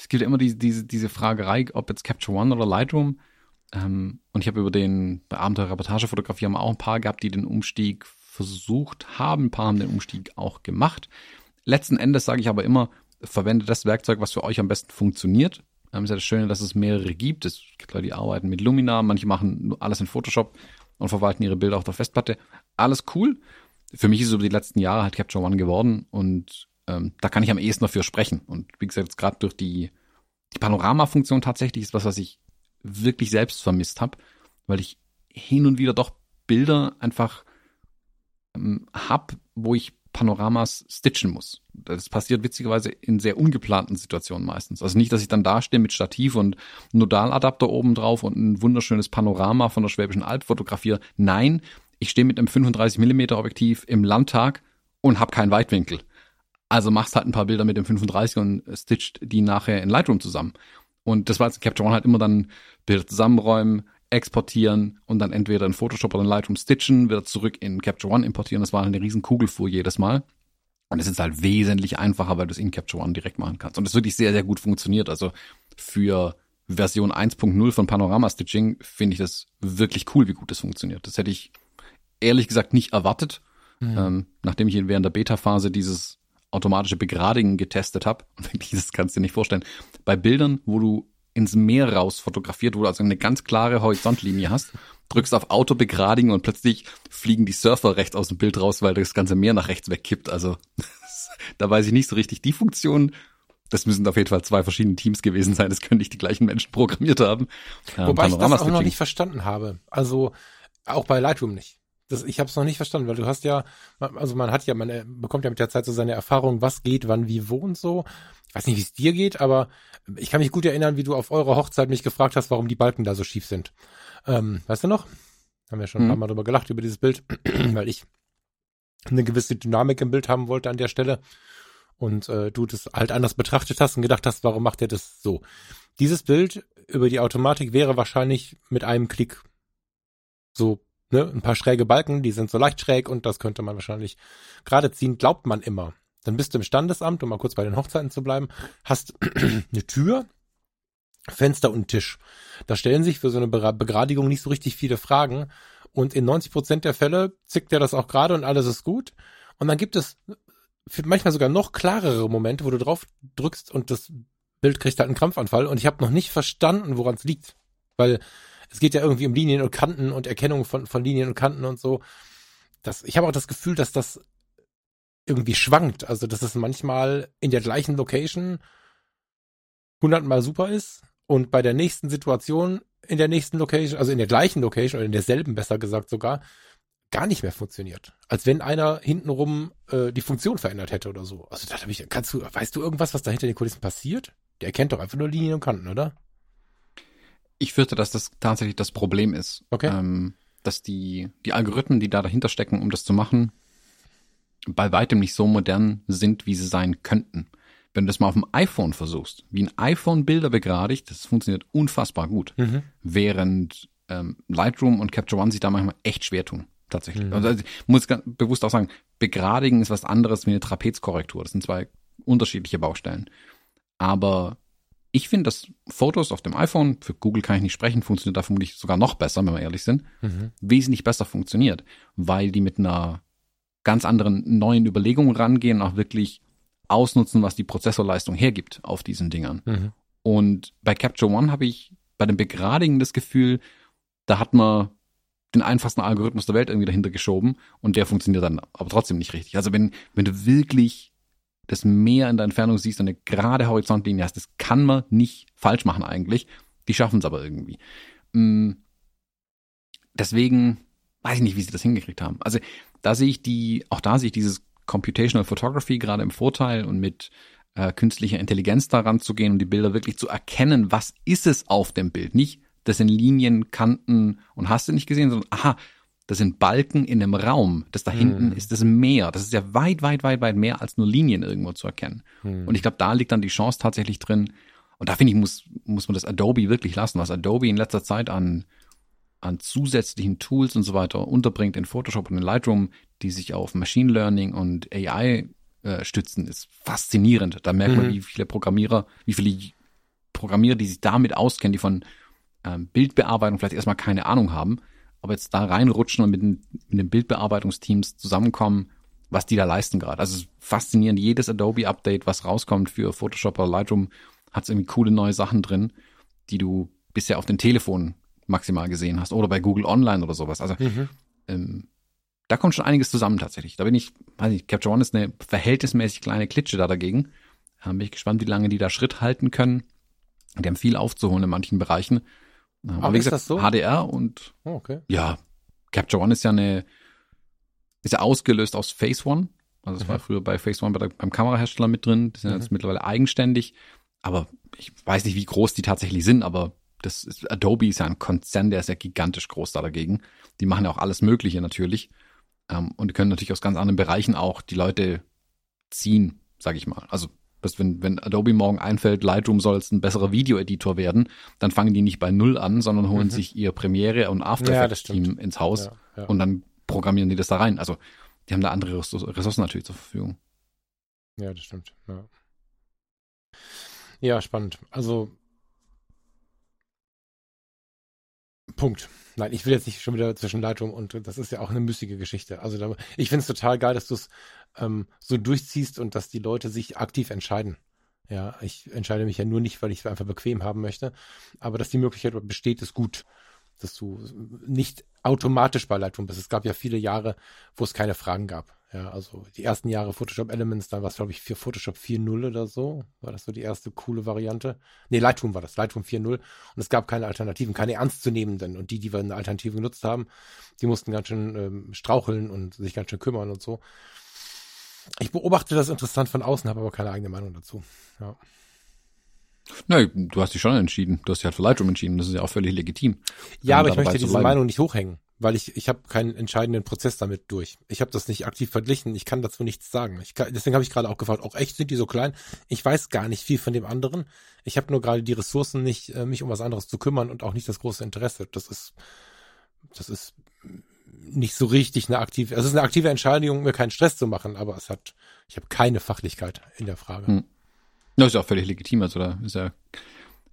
es gibt ja immer diese, diese, diese Fragerei, ob jetzt Capture One oder Lightroom. Ähm, und ich habe über den bei Abenteuer Reportagefotografie haben auch ein paar gehabt, die den Umstieg versucht haben. Ein paar haben den Umstieg auch gemacht. Letzten Endes sage ich aber immer, verwende das Werkzeug, was für euch am besten funktioniert. Ähm, ist ja das Schöne, dass es mehrere gibt. Es gibt Leute, die arbeiten mit Lumina, manche machen alles in Photoshop und verwalten ihre Bilder auf der Festplatte. Alles cool. Für mich ist es über die letzten Jahre halt Capture One geworden und ähm, da kann ich am ehesten dafür sprechen. Und wie gesagt, jetzt gerade durch die, die Panorama-Funktion tatsächlich ist was, was ich wirklich selbst vermisst habe, weil ich hin und wieder doch Bilder einfach ähm, hab, wo ich Panoramas stitchen muss. Das passiert witzigerweise in sehr ungeplanten Situationen meistens. Also nicht, dass ich dann da stehe mit Stativ und Nodaladapter oben drauf und ein wunderschönes Panorama von der Schwäbischen Alb fotografiere. Nein, ich stehe mit einem 35 mm Objektiv im Landtag und habe keinen Weitwinkel. Also machst halt ein paar Bilder mit dem 35 und stitcht die nachher in Lightroom zusammen. Und das war jetzt in Capture One halt immer dann Bilder zusammenräumen, exportieren und dann entweder in Photoshop oder in Lightroom stitchen, wieder zurück in Capture One importieren. Das war eine riesen Kugelfuhr jedes Mal. Und es ist halt wesentlich einfacher, weil du es in Capture One direkt machen kannst. Und es wirklich sehr, sehr gut funktioniert. Also für Version 1.0 von Panorama Stitching finde ich das wirklich cool, wie gut das funktioniert. Das hätte ich ehrlich gesagt nicht erwartet, mhm. ähm, nachdem ich während der Beta-Phase dieses automatische Begradigen getestet habe. Und wirklich, das kannst du dir nicht vorstellen. Bei Bildern, wo du ins Meer raus fotografiert, wo du also eine ganz klare Horizontlinie hast, drückst auf Auto begradigen und plötzlich fliegen die Surfer rechts aus dem Bild raus, weil das ganze Meer nach rechts wegkippt. Also da weiß ich nicht so richtig die Funktion. Das müssen auf jeden Fall zwei verschiedene Teams gewesen sein. Das können nicht die gleichen Menschen programmiert haben. Ähm, Wobei ich das auch noch nicht verstanden habe. Also auch bei Lightroom nicht. Das, ich habe es noch nicht verstanden, weil du hast ja, also man hat ja, man äh, bekommt ja mit der Zeit so seine Erfahrung, was geht, wann, wie, wo und so. Ich weiß nicht, wie es dir geht, aber ich kann mich gut erinnern, wie du auf eurer Hochzeit mich gefragt hast, warum die Balken da so schief sind. Ähm, weißt du noch? Haben wir schon ein paar mhm. Mal drüber gelacht, über dieses Bild, weil ich eine gewisse Dynamik im Bild haben wollte an der Stelle und äh, du das halt anders betrachtet hast und gedacht hast, warum macht er das so? Dieses Bild über die Automatik wäre wahrscheinlich mit einem Klick so ne, ein paar schräge Balken, die sind so leicht schräg und das könnte man wahrscheinlich gerade ziehen, glaubt man immer. Dann bist du im Standesamt, um mal kurz bei den Hochzeiten zu bleiben, hast eine Tür, Fenster und Tisch. Da stellen sich für so eine Begradigung nicht so richtig viele Fragen. Und in 90 Prozent der Fälle zickt er das auch gerade und alles ist gut. Und dann gibt es manchmal sogar noch klarere Momente, wo du drauf drückst und das Bild kriegt halt einen Krampfanfall. Und ich habe noch nicht verstanden, woran es liegt. Weil es geht ja irgendwie um Linien und Kanten und Erkennung von, von Linien und Kanten und so. Das, ich habe auch das Gefühl, dass das irgendwie schwankt. Also, dass es manchmal in der gleichen Location hundertmal super ist und bei der nächsten Situation in der nächsten Location, also in der gleichen Location oder in derselben besser gesagt sogar, gar nicht mehr funktioniert. Als wenn einer hintenrum äh, die Funktion verändert hätte oder so. Also da habe ich, kannst du, weißt du irgendwas, was da hinter den Kulissen passiert? Der erkennt doch einfach nur Linien und Kanten, oder? Ich fürchte, dass das tatsächlich das Problem ist. Okay. Ähm, dass die, die Algorithmen, die da dahinter stecken, um das zu machen, bei weitem nicht so modern sind, wie sie sein könnten. Wenn du das mal auf dem iPhone versuchst, wie ein iPhone Bilder begradigt, das funktioniert unfassbar gut. Mhm. Während ähm, Lightroom und Capture One sich da manchmal echt schwer tun. Tatsächlich. Mhm. Also, ich muss ganz bewusst auch sagen, begradigen ist was anderes wie eine Trapezkorrektur. Das sind zwei unterschiedliche Baustellen. Aber ich finde, dass Fotos auf dem iPhone, für Google kann ich nicht sprechen, funktioniert da vermutlich sogar noch besser, wenn wir ehrlich sind, Mhm. wesentlich besser funktioniert, weil die mit einer ganz anderen neuen Überlegung rangehen und auch wirklich ausnutzen, was die Prozessorleistung hergibt auf diesen Dingern. Mhm. Und bei Capture One habe ich bei dem Begradigen das Gefühl, da hat man den einfachsten Algorithmus der Welt irgendwie dahinter geschoben und der funktioniert dann aber trotzdem nicht richtig. Also wenn, wenn du wirklich das Meer in der Entfernung siehst und eine gerade Horizontlinie hast, das kann man nicht falsch machen eigentlich. Die schaffen es aber irgendwie. Mm, Deswegen weiß ich nicht, wie sie das hingekriegt haben. Also da sehe ich die, auch da sehe ich dieses Computational Photography gerade im Vorteil und mit äh, künstlicher Intelligenz daran zu gehen und die Bilder wirklich zu erkennen, was ist es auf dem Bild. Nicht, das sind Linien, Kanten und hast du nicht gesehen, sondern aha, das sind Balken in einem Raum. Das da hinten Hm. ist das Meer. Das ist ja weit, weit, weit, weit mehr als nur Linien irgendwo zu erkennen. Hm. Und ich glaube, da liegt dann die Chance tatsächlich drin. Und da finde ich, muss, muss man das Adobe wirklich lassen, was Adobe in letzter Zeit an, an zusätzlichen Tools und so weiter unterbringt in Photoshop und in Lightroom, die sich auf Machine Learning und AI äh, stützen, ist faszinierend. Da merkt man, Mhm. wie viele Programmierer, wie viele Programmierer, die sich damit auskennen, die von ähm, Bildbearbeitung vielleicht erstmal keine Ahnung haben, aber jetzt da reinrutschen und mit den, mit den Bildbearbeitungsteams zusammenkommen, was die da leisten gerade. Also es ist faszinierend. Jedes Adobe-Update, was rauskommt für Photoshop oder Lightroom, hat irgendwie coole neue Sachen drin, die du bisher auf den Telefonen maximal gesehen hast oder bei Google Online oder sowas. Also Mhm. ähm, da kommt schon einiges zusammen tatsächlich. Da bin ich, weiß nicht, Capture One ist eine verhältnismäßig kleine Klitsche da dagegen. Da bin ich gespannt, wie lange die da Schritt halten können. Die haben viel aufzuholen in manchen Bereichen. Aber, Aber wie ist gesagt, das so? HDR und Oh, okay. ja, Capture One ist ja eine, ist ja ausgelöst aus Phase One. Also es war Mhm. früher bei Phase One bei der, beim Kamerahersteller mit drin. Die sind Mhm. jetzt mittlerweile eigenständig. Aber ich weiß nicht, wie groß die tatsächlich sind, aber das ist, Adobe ist ja ein Konzern, der ist ja gigantisch groß da dagegen. Die machen ja auch alles Mögliche natürlich. Ähm, und die können natürlich aus ganz anderen Bereichen auch die Leute ziehen, sage ich mal. Also dass wenn, wenn Adobe morgen einfällt, Lightroom soll jetzt ein besserer Videoeditor werden, dann fangen die nicht bei Null an, sondern holen Mhm. sich ihr Premiere und After Ja, Effects stimmt. Team ins Haus Ja, ja. und dann programmieren die das da rein. Also die haben da andere Ressourcen natürlich zur Verfügung. Ja, das stimmt. Ja. ja, spannend. Also Punkt. Nein, ich will jetzt nicht schon wieder zwischen Leitung und das ist ja auch eine müßige Geschichte. Also da, ich finde es total geil, dass du es ähm, so durchziehst und dass die Leute sich aktiv entscheiden. Ja, ich entscheide mich ja nur nicht, weil ich es einfach bequem haben möchte, aber dass die Möglichkeit besteht, ist gut, dass du nicht automatisch bei Lightroom bist. Es gab ja viele Jahre, wo es keine Fragen gab. Ja, also die ersten Jahre Photoshop Elements, dann war es, glaube ich, für Photoshop 4.0 oder so. War das so die erste coole Variante? Nee, Lightroom war das, Lightroom 4.0. Und es gab keine Alternativen, keine ernstzunehmenden. Und die, die wir eine Alternative genutzt haben, die mussten ganz schön ähm, straucheln und sich ganz schön kümmern und so. Ich beobachte das interessant von außen, habe aber keine eigene Meinung dazu. Ja. Nein, du hast dich schon entschieden. Du hast dich halt für Lightroom entschieden. Das ist ja auch völlig legitim. Ja, aber da ich möchte diese bleiben. Meinung nicht hochhängen, weil ich, ich habe keinen entscheidenden Prozess damit durch. Ich habe das nicht aktiv verglichen, ich kann dazu nichts sagen. Ich kann, deswegen habe ich gerade auch gefragt, auch echt sind die so klein? Ich weiß gar nicht viel von dem anderen. Ich habe nur gerade die Ressourcen nicht, äh, mich um was anderes zu kümmern und auch nicht das große Interesse. Das ist, das ist nicht so richtig eine aktive, also es ist eine aktive Entscheidung, mir keinen Stress zu machen, aber es hat, ich habe keine Fachlichkeit in der Frage. Hm. Das ist ja auch völlig legitim. Also da ist ja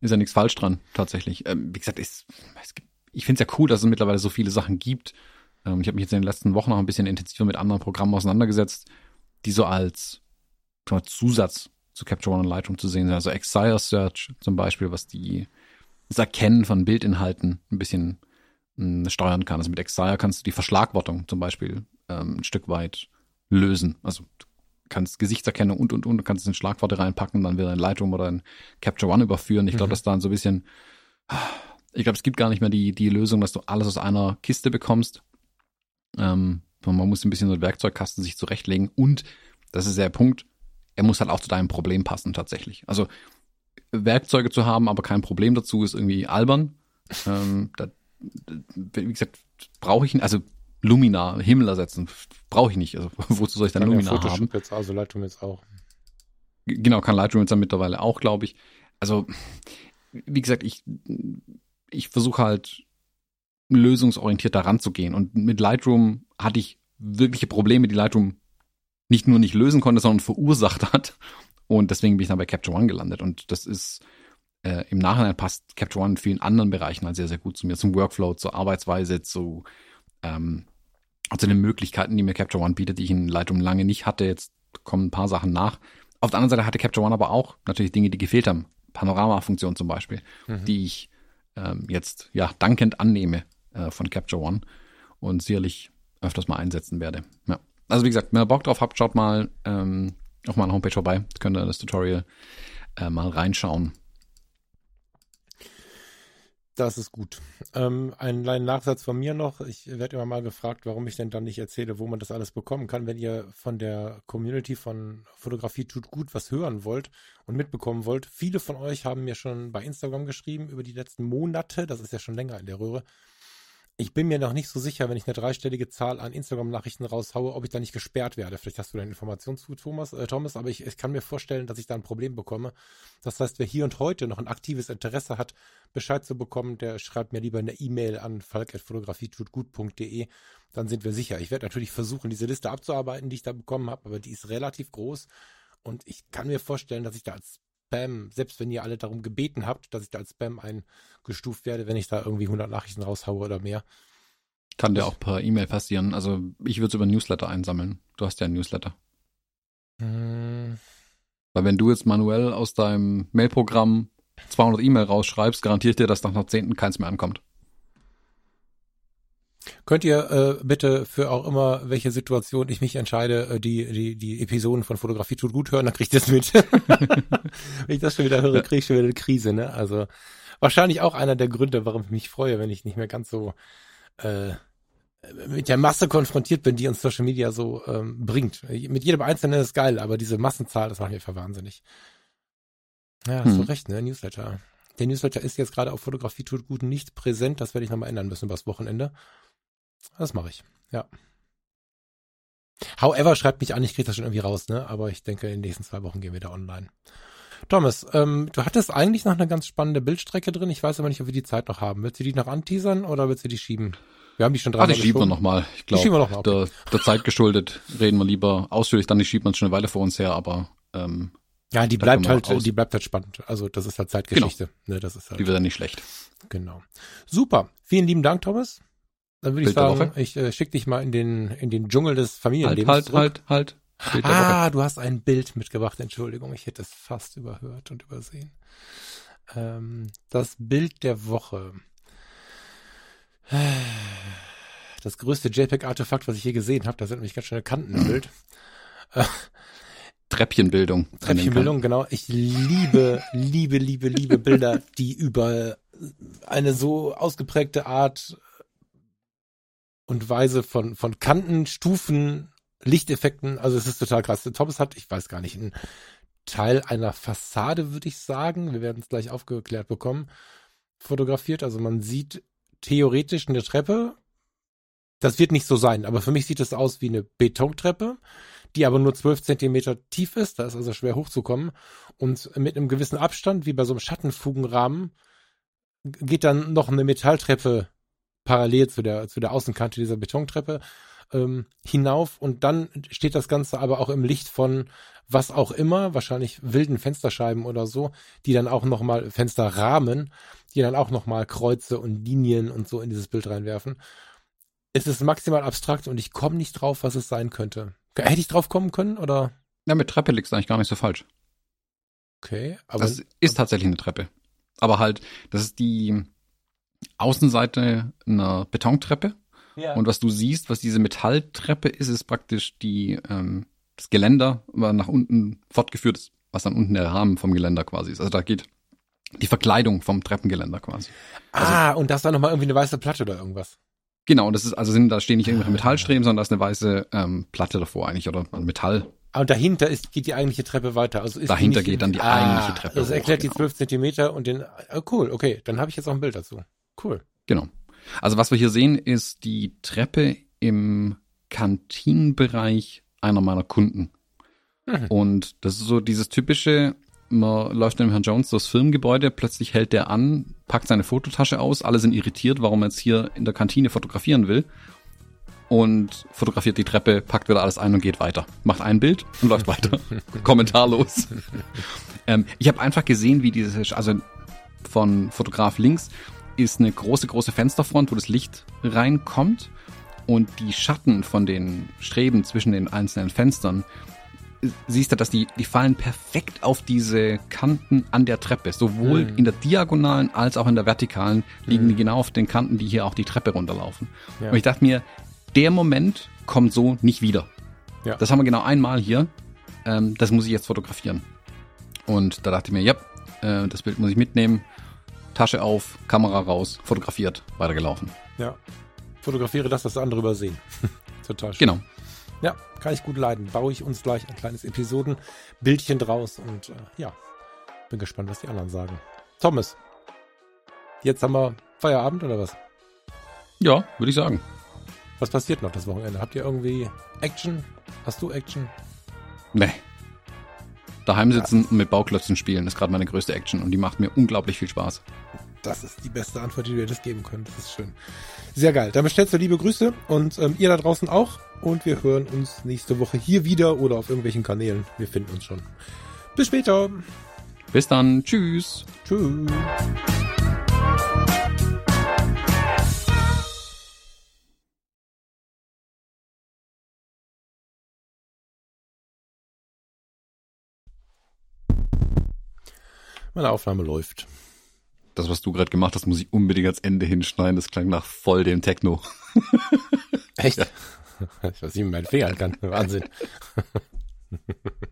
ist ja nichts falsch dran, tatsächlich. Ähm, wie gesagt, ist, es gibt, ich finde es ja cool, dass es mittlerweile so viele Sachen gibt. Ähm, ich habe mich jetzt in den letzten Wochen noch ein bisschen intensiver mit anderen Programmen auseinandergesetzt, die so als Zusatz zu Capture One und Lightroom zu sehen sind. Also Exire Search zum Beispiel, was die das Erkennen von Bildinhalten ein bisschen mh, steuern kann. Also mit Exire kannst du die Verschlagwortung zum Beispiel ähm, ein Stück weit lösen. Also du kannst Gesichtserkennung und und und, kannst es in Schlagworte reinpacken, dann wieder in Lightroom oder in Capture One überführen. Ich glaube, mhm. dass da so ein bisschen, ich glaube, es gibt gar nicht mehr die, die Lösung, dass du alles aus einer Kiste bekommst. Ähm, man muss ein bisschen so einen Werkzeugkasten sich zurechtlegen und das ist der Punkt, er muss halt auch zu deinem Problem passen tatsächlich. Also Werkzeuge zu haben, aber kein Problem dazu, ist irgendwie albern. Ähm, da, wie gesagt, brauche ich, also Lumina, Himmel ersetzen, brauche ich nicht. Also wozu soll ich dann kann Lumina Photoshop haben? Jetzt, also Lightroom jetzt auch. Genau, kann Lightroom jetzt dann mittlerweile auch, glaube ich. Also, wie gesagt, ich, ich versuche halt lösungsorientiert da ranzugehen. Und mit Lightroom hatte ich wirkliche Probleme, die Lightroom nicht nur nicht lösen konnte, sondern verursacht hat. Und deswegen bin ich dann bei Capture One gelandet. Und das ist äh, im Nachhinein passt Capture One in vielen anderen Bereichen halt sehr, sehr gut zu mir. Zum Workflow, zur Arbeitsweise, zu, ähm, zu den Möglichkeiten, die mir Capture One bietet, die ich in Lightroom lange nicht hatte. Jetzt kommen ein paar Sachen nach. Auf der anderen Seite hatte Capture One aber auch natürlich Dinge, die gefehlt haben. Panorama-Funktion zum Beispiel, mhm. die ich ähm, jetzt ja dankend annehme äh, von Capture One und sicherlich öfters mal einsetzen werde. Ja. Also wie gesagt, wenn ihr Bock drauf habt, schaut mal ähm, auf meiner Homepage vorbei. Könnt ihr das Tutorial äh, mal reinschauen. Das ist gut. Ähm, ein kleiner Nachsatz von mir noch. Ich werde immer mal gefragt, warum ich denn dann nicht erzähle, wo man das alles bekommen kann. Wenn ihr von der Community von Fotografie tut gut was hören wollt und mitbekommen wollt. Viele von euch haben mir schon bei Instagram geschrieben über die letzten Monate. Das ist ja schon länger in der Röhre ich bin mir noch nicht so sicher, wenn ich eine dreistellige Zahl an Instagram-Nachrichten raushaue, ob ich da nicht gesperrt werde. Vielleicht hast du da Informationen zu, Thomas, äh, Thomas, aber ich, ich kann mir vorstellen, dass ich da ein Problem bekomme. Das heißt, wer hier und heute noch ein aktives Interesse hat, Bescheid zu bekommen, der schreibt mir lieber eine E-Mail an falk.fotografietutgut.de. Dann sind wir sicher. Ich werde natürlich versuchen, diese Liste abzuarbeiten, die ich da bekommen habe, aber die ist relativ groß. Und ich kann mir vorstellen, dass ich da als Spam, selbst wenn ihr alle darum gebeten habt, dass ich da als Spam eingestuft werde, wenn ich da irgendwie 100 Nachrichten raushaue oder mehr. Kann dir auch per E-Mail passieren. Also ich würde es über Newsletter einsammeln. Du hast ja ein Newsletter. Hm. Weil wenn du jetzt manuell aus deinem Mailprogramm 200 E-Mail rausschreibst, garantiert dir, dass nach einer zehnten keins mehr ankommt. Könnt ihr äh, bitte für auch immer, welche Situation ich mich entscheide, äh, die, die, die Episoden von Fotografie tut gut hören, dann kriegt ihr es mit. Wenn ich das schon wieder höre, kriege ich schon wieder eine Krise, ne? Also wahrscheinlich auch einer der Gründe, warum ich mich freue, wenn ich nicht mehr ganz so äh, mit der Masse konfrontiert bin, die uns Social Media so ähm, bringt. Mit jedem Einzelnen ist geil, aber diese Massenzahl, das macht mich verwahnsinnig. Ja, hast hm. du recht, ne? Newsletter. Der Newsletter ist jetzt gerade auf Fotografie tut gut nicht präsent. Das werde ich nochmal ändern müssen übers Wochenende. Das mache ich, ja. However, schreibt mich an, ich kriege das schon irgendwie raus, ne? Aber ich denke, in den nächsten zwei Wochen gehen wir da online. Thomas, ähm, du hattest eigentlich noch eine ganz spannende Bildstrecke drin. Ich weiß aber nicht, ob wir die Zeit noch haben. Willst du die noch anteasern oder willst du die schieben? Wir haben die schon dran. Ah, die schieben wir nochmal. Ich glaube, okay. der, der Zeit geschuldet reden wir lieber ausführlich, dann die schieben wir uns schon eine Weile vor uns her, aber ähm, ja, die bleibt halt, aus. die bleibt halt spannend. Also das ist halt Zeitgeschichte. Genau. Ne, das ist halt, die wird dann nicht schlecht. Genau. Super. Vielen lieben Dank, Thomas. Dann würde ich sagen, ich äh, schicke dich mal in den, in den Dschungel des Familienlebens. Halt, halt, halt, halt. Ah, du hast ein Bild mitgebracht. Entschuldigung, ich hätte es fast überhört und übersehen. Ähm, das Bild der Woche. Das größte JPEG-Artefakt, was ich je gesehen habe. Da sind nämlich ganz schöne Kanten im Bild. Treppchenbildung. Treppchenbildung, genau. Ich liebe, liebe, liebe, liebe Bilder, die über eine so ausgeprägte Art und Weise von, von Kanten, Stufen, Lichteffekten. Also es ist total krass. Thomas hat, ich weiß gar nicht, einen Teil einer Fassade, würde ich sagen. Wir werden es gleich aufgeklärt bekommen. Fotografiert. Also man sieht theoretisch eine Treppe. Das wird nicht so sein, aber für mich sieht es aus wie eine Betontreppe, die aber nur zwölf Zentimeter tief ist. Da ist also schwer hochzukommen. Und mit einem gewissen Abstand, wie bei so einem Schattenfugenrahmen, geht dann noch eine Metalltreppe parallel zu der, zu der Außenkante dieser Betontreppe ähm, hinauf und dann steht das Ganze aber auch im Licht von was auch immer, wahrscheinlich wilden Fensterscheiben oder so, die dann auch nochmal, Fensterrahmen, die dann auch nochmal Kreuze und Linien und so in dieses Bild reinwerfen. Es ist maximal abstrakt und ich komme nicht drauf, was es sein könnte. Hätte ich drauf kommen können oder? Ja, mit Treppe liegt es eigentlich gar nicht so falsch. Okay, aber. Das ist tatsächlich eine Treppe. Aber halt, das ist die Außenseite einer Betontreppe. Ja. Und was du siehst, was diese Metalltreppe ist, ist praktisch die, ähm, das Geländer, war nach unten fortgeführt ist, was dann unten der Rahmen vom Geländer quasi ist. Also da geht die Verkleidung vom Treppengeländer quasi. Also, ah, und das dann nochmal irgendwie eine weiße Platte oder irgendwas. Genau, das ist, also sind, da stehen nicht irgendwelche Metallstreben, sondern da ist eine weiße ähm, Platte davor eigentlich oder Metall. Ah, und dahinter ist, geht die eigentliche Treppe weiter. Also ist dahinter geht dann die ah, eigentliche Treppe. Das erklärt hoch, die zwölf Zentimeter und den. Oh, cool, okay, dann habe ich jetzt auch ein Bild dazu. Cool. Genau. Also was wir hier sehen, ist die Treppe im Kantinenbereich einer meiner Kunden. Mhm. Und das ist so dieses typische, man läuft dem Herrn Jones durchs Firmengebäude, plötzlich hält der an, packt seine Fototasche aus, alle sind irritiert, warum er jetzt hier in der Kantine fotografieren will. Und fotografiert die Treppe, packt wieder alles ein und geht weiter. Macht ein Bild und läuft weiter. Kommentarlos. ähm, ich habe einfach gesehen, wie dieses, also von Fotograf links ist eine große, große Fensterfront, wo das Licht reinkommt. Und die Schatten von den Streben zwischen den einzelnen Fenstern siehst du, dass die, die fallen perfekt auf diese Kanten an der Treppe. Sowohl mhm. in der diagonalen als auch in der vertikalen liegen mhm. die genau auf den Kanten, die hier auch die Treppe runterlaufen. Ja. Und ich dachte mir, der Moment kommt so nicht wieder. Ja. Das haben wir genau einmal hier. Ähm, das muss ich jetzt fotografieren. Und da dachte ich mir, ja, äh, das Bild muss ich mitnehmen. Tasche auf, Kamera raus, fotografiert, weitergelaufen. Ja. Fotografiere das, was andere übersehen. Total schön. Genau. Ja, kann ich gut leiden. Baue ich uns gleich ein kleines Episodenbildchen draus und äh, ja, bin gespannt, was die anderen sagen. Thomas, jetzt haben wir Feierabend oder was? Ja, würde ich sagen. Was passiert noch das Wochenende? Habt ihr irgendwie Action? Hast du Action? Nee. Daheim sitzen und mit Bauklötzen spielen ist gerade meine größte Action und die macht mir unglaublich viel Spaß. Das ist die beste Antwort, die du dir das geben könnt. Das ist schön. Sehr geil. Dann bestellst du liebe Grüße und ähm, ihr da draußen auch. Und wir hören uns nächste Woche hier wieder oder auf irgendwelchen Kanälen. Wir finden uns schon. Bis später. Bis dann. Tschüss. Tschüss. Meine Aufnahme läuft. Das, was du gerade gemacht hast, muss ich unbedingt ans Ende hinschneiden. Das klang nach voll dem Techno. Echt? Ja. Ich weiß nicht, wie mein Finger kann. Wahnsinn.